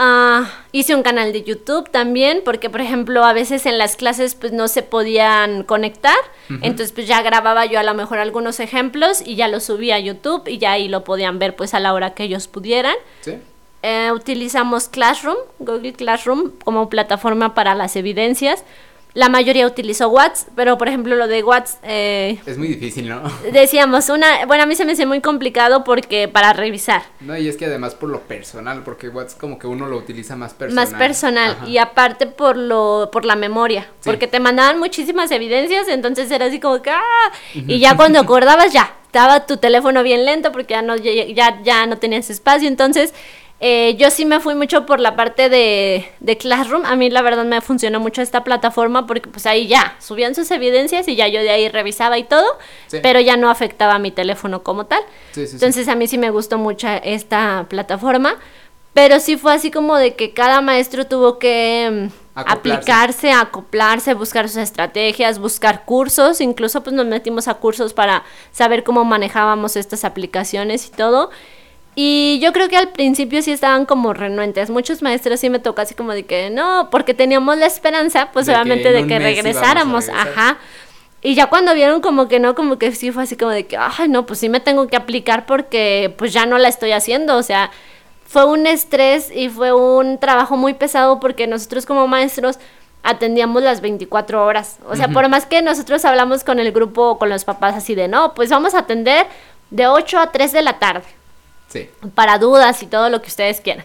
Ah, hice un canal de YouTube también, porque por ejemplo a veces en las clases pues no se podían conectar, entonces pues ya grababa yo a lo mejor algunos ejemplos y ya los subía a YouTube y ya ahí lo podían ver pues a la hora que ellos pudieran. ¿Sí? Eh, utilizamos Classroom, Google Classroom como plataforma para las evidencias. La mayoría utilizó Watts, pero por ejemplo lo de Watts... Eh, es muy difícil, ¿no? Decíamos, una... Bueno, a mí se me hace muy complicado porque para revisar. No, y es que además por lo personal, porque Watts como que uno lo utiliza más personal. Más personal, y aparte por lo por la memoria, porque te mandaban muchísimas evidencias, entonces era así como que... ¡ah! Y ya cuando acordabas ya, estaba tu teléfono bien lento porque ya no, ya, ya no tenías espacio, entonces eh, yo sí me fui mucho por la parte de, Classroom. A mí la verdad me funcionó mucho esta plataforma porque pues ahí ya subían sus evidencias y ya yo de ahí revisaba y todo, pero ya no afectaba a mi teléfono como tal. Entonces a mí sí me gustó mucho esta plataforma, pero sí fue así como de que cada maestro tuvo que mm, aplicarse, acoplarse, buscar sus estrategias, buscar cursos, incluso pues nos metimos a cursos para saber cómo manejábamos estas aplicaciones y todo. Y yo creo que al principio sí estaban como renuentes. Muchos maestros sí me tocó así como de que no, porque teníamos la esperanza, pues obviamente de que regresáramos. Ajá. Y ya cuando vieron como que no, como que sí fue así como de que, ay, no, pues sí me tengo que aplicar porque pues ya no la estoy haciendo. O sea, fue un estrés y fue un trabajo muy pesado porque nosotros como maestros atendíamos las 24 horas. O sea, por más que nosotros hablamos con el grupo o con los papás así de, no, pues vamos a atender de 8 a 3 de la tarde. Para dudas y todo lo que ustedes quieran.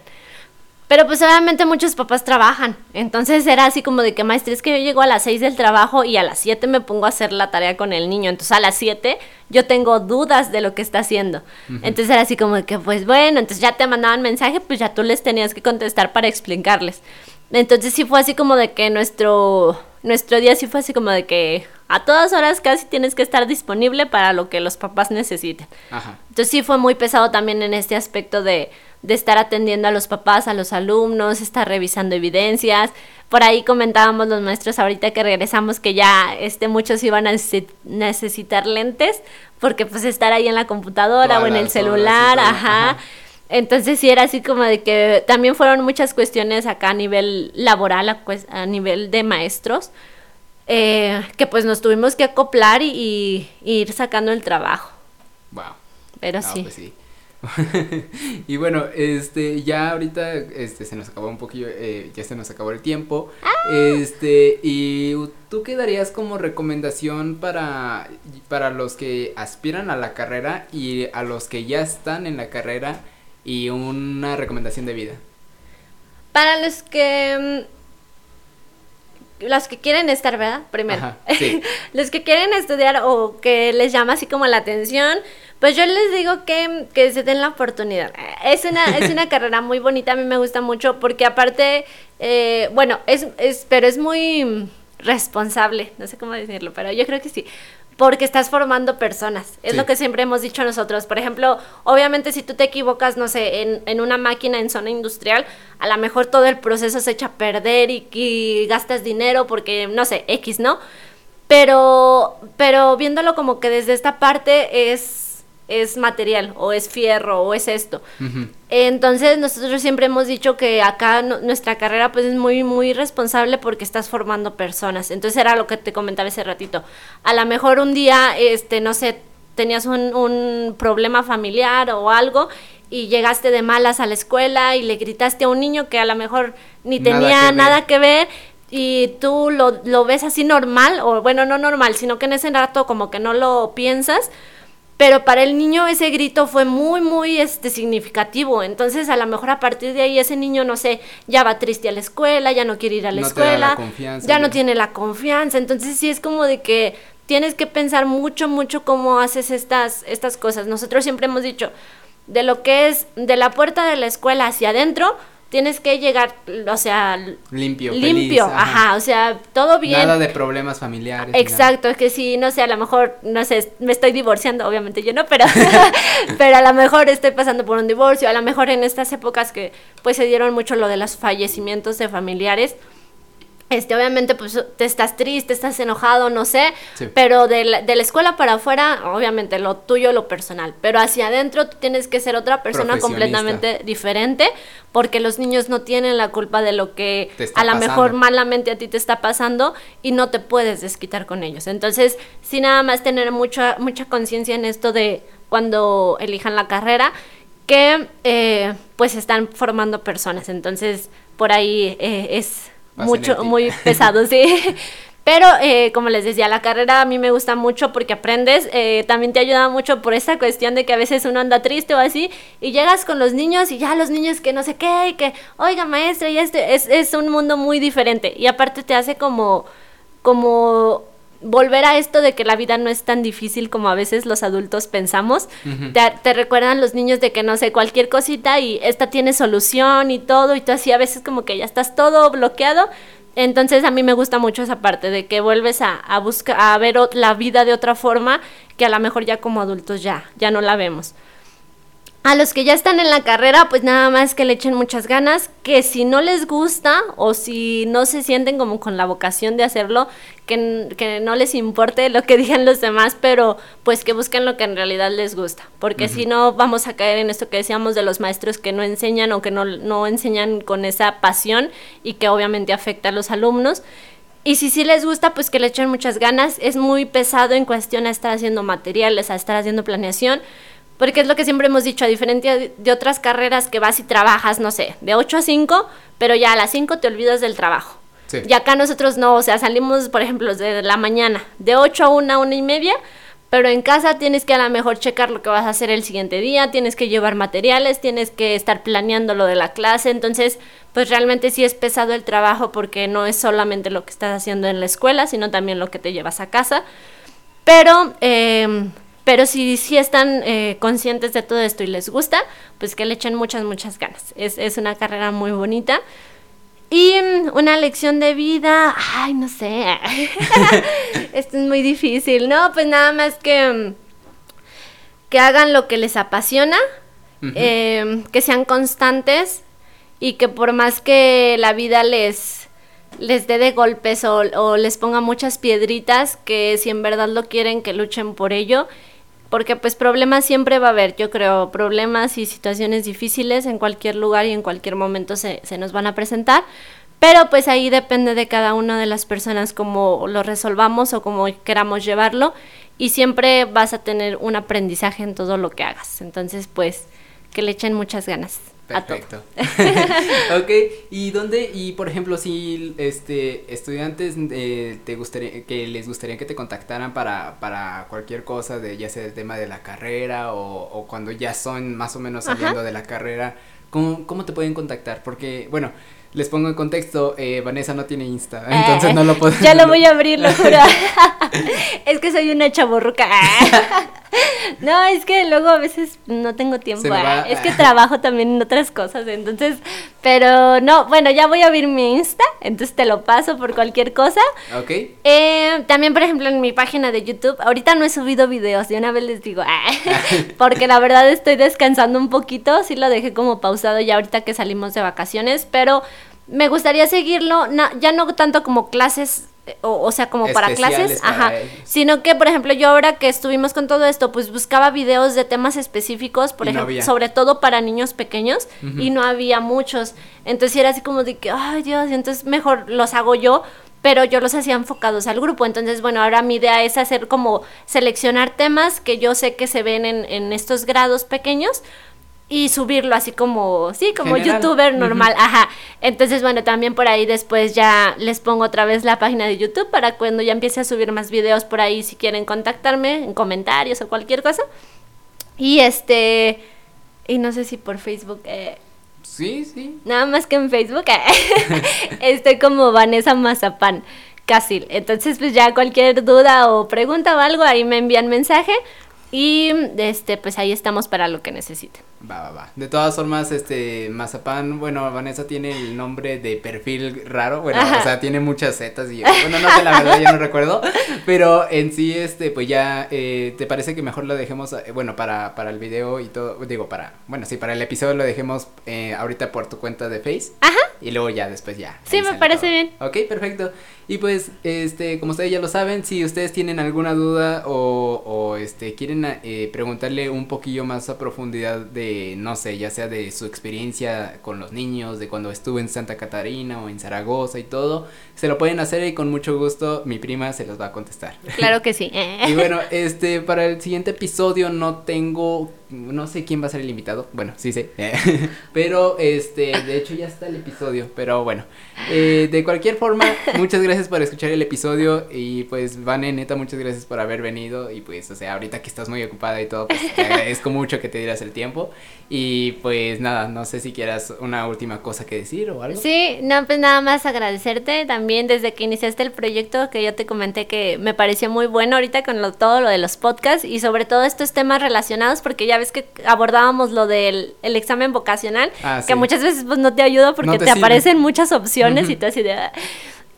Pero pues obviamente muchos papás trabajan. Entonces era así como de que, maestra, es que yo llego a las 6 del trabajo y a las 7 me pongo a hacer la tarea con el niño. Entonces a las 7 yo tengo dudas de lo que está haciendo. Entonces era así como de que, pues bueno, entonces ya te mandaban mensaje, pues ya tú les tenías que contestar para explicarles. Entonces sí fue así como de que nuestro, nuestro día sí fue así como de que a todas horas casi tienes que estar disponible para lo que los papás necesiten. Entonces sí fue muy pesado también en este aspecto de de estar atendiendo a los papás, a los alumnos, estar revisando evidencias. Por ahí comentábamos los maestros ahorita que regresamos que ya este, muchos iban a necesitar lentes porque pues estar ahí en la computadora o en el celular, ajá. Entonces sí era así como de que también fueron muchas cuestiones acá a nivel laboral, a, nivel de maestros, eh, que pues nos tuvimos que acoplar y, ir sacando el trabajo. Wow. Pero sí. Pues sí. y bueno, este, ya ahorita, este, se nos acabó un poquillo, eh, ya se nos acabó el tiempo. Este, y tú qué darías como recomendación para, para los que aspiran a la carrera y a los que ya están en la carrera y una recomendación de vida. Para los que los que quieren estar, ¿verdad? Primero. los que quieren estudiar o que les llama así como la atención, pues yo les digo que, que se den la oportunidad. Es una, es una carrera muy bonita, a mí me gusta mucho porque aparte, eh, bueno, es, es, pero es muy responsable, no sé cómo decirlo, pero yo creo que sí, porque estás formando personas, es lo que siempre hemos dicho nosotros. Por ejemplo, obviamente si tú te equivocas, no sé, en, en una máquina en zona industrial, a lo mejor todo el proceso se echa a perder y, y gastas dinero porque, no sé, X, ¿no? Pero, pero viéndolo como que desde esta parte es es material o es fierro o es esto. Entonces nosotros siempre hemos dicho que acá nuestra carrera pues es muy muy responsable porque estás formando personas. Entonces era lo que te comentaba ese ratito. A lo mejor un día este no sé, tenías un, un problema familiar o algo y llegaste de malas a la escuela y le gritaste a un niño que a lo mejor ni tenía nada que ver y tú lo, lo ves así normal, o bueno, no normal, sino que en ese rato como que no lo piensas, pero para el niño ese grito fue muy, muy este, significativo. Entonces, a lo mejor a partir de ahí ese niño, no sé, ya va triste a la escuela, ya no quiere ir a la escuela, ya, no tiene la confianza. Entonces, sí es como de que tienes que pensar mucho, mucho cómo haces estas, estas cosas. Nosotros siempre hemos dicho, de lo que es de la puerta de la escuela hacia adentro, tienes que llegar, o sea, limpio, limpio, ajá. o sea, todo bien. Nada de problemas familiares. Exacto, es que si, no sé, a lo mejor, no sé, me estoy divorciando, obviamente yo no, pero, pero a lo mejor estoy pasando por un divorcio, a lo mejor en estas épocas que pues se dieron mucho lo de los fallecimientos de familiares, este, obviamente, pues te estás triste, estás enojado, no sé, pero de la, de la, escuela para afuera, obviamente lo tuyo, lo personal, pero hacia adentro tú tienes que ser otra persona completamente diferente, porque los niños no tienen la culpa de lo que a lo mejor malamente a ti te está pasando y no te puedes desquitar con ellos. Entonces, sí nada más tener mucha, mucha conciencia en esto de cuando elijan la carrera, que eh, pues están formando personas, entonces por ahí eh, es mucho, muy pesado, sí. Pero eh, como les decía, la carrera a mí me gusta mucho porque aprendes, eh, también te ayuda mucho por esta cuestión de que a veces uno anda triste o así y llegas con los niños y ya los niños que no sé qué y que, oiga maestra, y este es, es un mundo muy diferente y aparte te hace como, como volver a esto de que la vida no es tan difícil como a veces los adultos pensamos. te, recuerdan los niños de que no sé, cualquier cosita y esta tiene solución y todo, y tú así a veces como que ya estás todo bloqueado. Entonces a mí me gusta mucho esa parte de que vuelves a, a buscar, a ver la vida de otra forma que a lo mejor ya como adultos ya, ya no la vemos. A los que ya están en la carrera, pues nada más que le echen muchas ganas, que si no les gusta o si no se sienten como con la vocación de hacerlo, que, que no les importe lo que digan los demás, pero pues que busquen lo que en realidad les gusta, porque si no vamos a caer en esto que decíamos de los maestros que no enseñan o que no, no enseñan con esa pasión y que obviamente afecta a los alumnos. Y si sí les gusta, pues que le echen muchas ganas. Es muy pesado en cuestión a estar haciendo materiales, a estar haciendo planeación porque es lo que siempre hemos dicho, a diferencia de otras carreras que vas y trabajas, no sé, de 8 a 5, pero ya a las 5 te olvidas del trabajo. Y acá nosotros no, o sea, salimos, por ejemplo, de la mañana, de 8 a 1, 1 y media, pero en casa tienes que a lo mejor checar lo que vas a hacer el siguiente día, tienes que llevar materiales, tienes que estar planeando lo de la clase, entonces pues realmente sí es pesado el trabajo porque no es solamente lo que estás haciendo en la escuela, sino también lo que te llevas a casa. Pero, eh, pero si, si están eh, conscientes de todo esto y les gusta, pues que le echen muchas, muchas ganas. Es, es una carrera muy bonita. Y mm, una lección de vida, ay, no sé. Esto es muy difícil, ¿no? Pues nada más que, mm, que hagan lo que les apasiona, em, que sean constantes y que por más que la vida les, les dé de golpes o, o les ponga muchas piedritas, que si en verdad lo quieren, que luchen por ello porque pues problemas siempre va a haber, yo creo, problemas y situaciones difíciles en cualquier lugar y en cualquier momento se, se nos van a presentar, pero pues ahí depende de cada una de las personas cómo lo resolvamos o cómo queramos llevarlo y siempre vas a tener un aprendizaje en todo lo que hagas, entonces pues que le echen muchas ganas. Perfecto. ok, ¿y dónde, y por ejemplo, si este estudiantes eh, te gustaría, que les gustaría que te contactaran para, para cualquier cosa, de ya sea el tema de la carrera o, o cuando ya son más o menos saliendo de la carrera, ¿cómo, ¿cómo te pueden contactar? Porque, bueno, les pongo en contexto, eh, Vanessa no tiene Insta, eh, entonces no lo puedo... Ya lo voy a abrir, lo juro. es que soy una chaborruca. no, es que luego a veces no tengo tiempo. Ah, es que trabajo también en otras cosas, entonces... Pero no, bueno, ya voy a abrir mi Insta, entonces te lo paso por cualquier cosa. Ok. Eh, también, por ejemplo, en mi página de YouTube, ahorita no he subido videos, de una vez les digo, ah, porque la verdad estoy descansando un poquito, sí lo dejé como pausado ya ahorita que salimos de vacaciones, pero me gustaría seguirlo, ya no tanto como clases, o, sea, como para clases, ajá, sino que, por ejemplo, yo ahora que estuvimos con todo esto, pues buscaba videos de temas específicos, por ejemplo, sobre todo para niños pequeños, y no había muchos. Entonces era así como de que, ay Dios, entonces mejor los hago yo, pero yo los hacía enfocados al grupo. Entonces, bueno, ahora mi idea es hacer como seleccionar temas que yo sé que se ven en, en estos grados pequeños y subirlo así como, sí, como youtuber normal, ajá. Entonces, bueno, también por ahí después ya les pongo otra vez la página de YouTube para cuando ya empiece a subir más videos por ahí si quieren contactarme en comentarios o cualquier cosa. Y este, y no sé si por Facebook. Eh, sí, sí. Nada más que en Facebook. Eh, estoy como Vanessa Mazapán. Casi. Entonces, pues ya cualquier duda o pregunta o algo, ahí me envían mensaje. Y este, pues ahí estamos para lo que necesiten. Va, va, va. De todas formas, este, Mazapán, bueno, Vanessa tiene el nombre de perfil raro, bueno, o sea, tiene muchas zetas y, bueno, no sé, la verdad, ya no recuerdo, pero en sí, este, pues ya, eh, ¿te parece que mejor lo dejemos, eh, bueno, para, para el video y todo, digo, para, bueno, sí, para el episodio lo dejemos eh, ahorita por tu cuenta de Face? Ajá. Y luego ya después ya. Sí, me parece bien. Ok, perfecto. Y pues, este, como ustedes ya lo saben, si ustedes tienen alguna duda o, o este, quieren eh, preguntarle un poquillo más a profundidad de, no sé, ya sea de su experiencia con los niños, de cuando estuvo en Santa Catarina o en Zaragoza y todo, se lo pueden hacer y con mucho gusto mi prima se los va a contestar. Claro que sí. y bueno, este, para el siguiente episodio no tengo no sé quién va a ser el invitado, bueno, sí sé, pero este, de hecho ya está el episodio, pero bueno, eh, de cualquier forma, muchas gracias por escuchar el episodio y pues Vane, neta, muchas gracias por haber venido y pues, o sea, ahorita que estás muy ocupada y todo, pues te agradezco mucho que te dieras el tiempo y pues nada, no sé si quieras una última cosa que decir o algo. Sí, no, pues nada más agradecerte también desde que iniciaste el proyecto que yo te comenté que me pareció muy bueno ahorita con todo lo de los podcasts y sobre todo estos temas relacionados porque ya ves que abordábamos lo del el examen vocacional, ah, que muchas veces pues no te ayuda porque te, aparecen muchas opciones y te así de...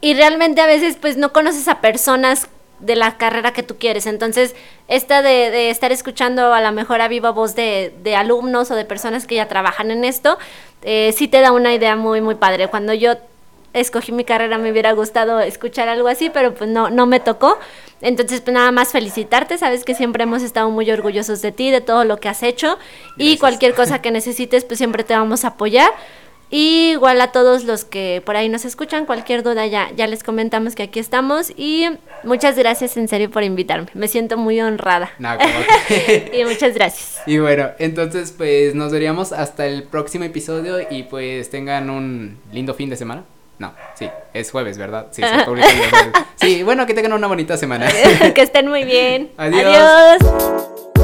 Y realmente a veces pues no conoces a personas de la carrera que tú quieres. Entonces, esta de, estar escuchando a la mejor a viva voz de, alumnos o de personas que ya trabajan en esto, eh, sí te da una idea muy, muy padre. Cuando yo escogí mi carrera me hubiera gustado escuchar algo así, pero pues no, no me tocó. Entonces, pues nada más felicitarte, sabes que siempre hemos estado muy orgullosos de ti, de todo lo que has hecho y cualquier cosa que necesites, pues siempre te vamos a apoyar. Y igual a todos los que por ahí nos escuchan, cualquier duda ya, ya les comentamos que aquí estamos y muchas gracias en serio por invitarme. Me siento muy honrada. y muchas gracias. Y bueno, entonces pues nos veríamos hasta el próximo episodio y pues tengan un lindo fin de semana. No, sí, es jueves, ¿verdad? Sí, se publica el jueves. Sí, bueno, que tengan una bonita semana. que estén muy bien. Adiós. Adiós.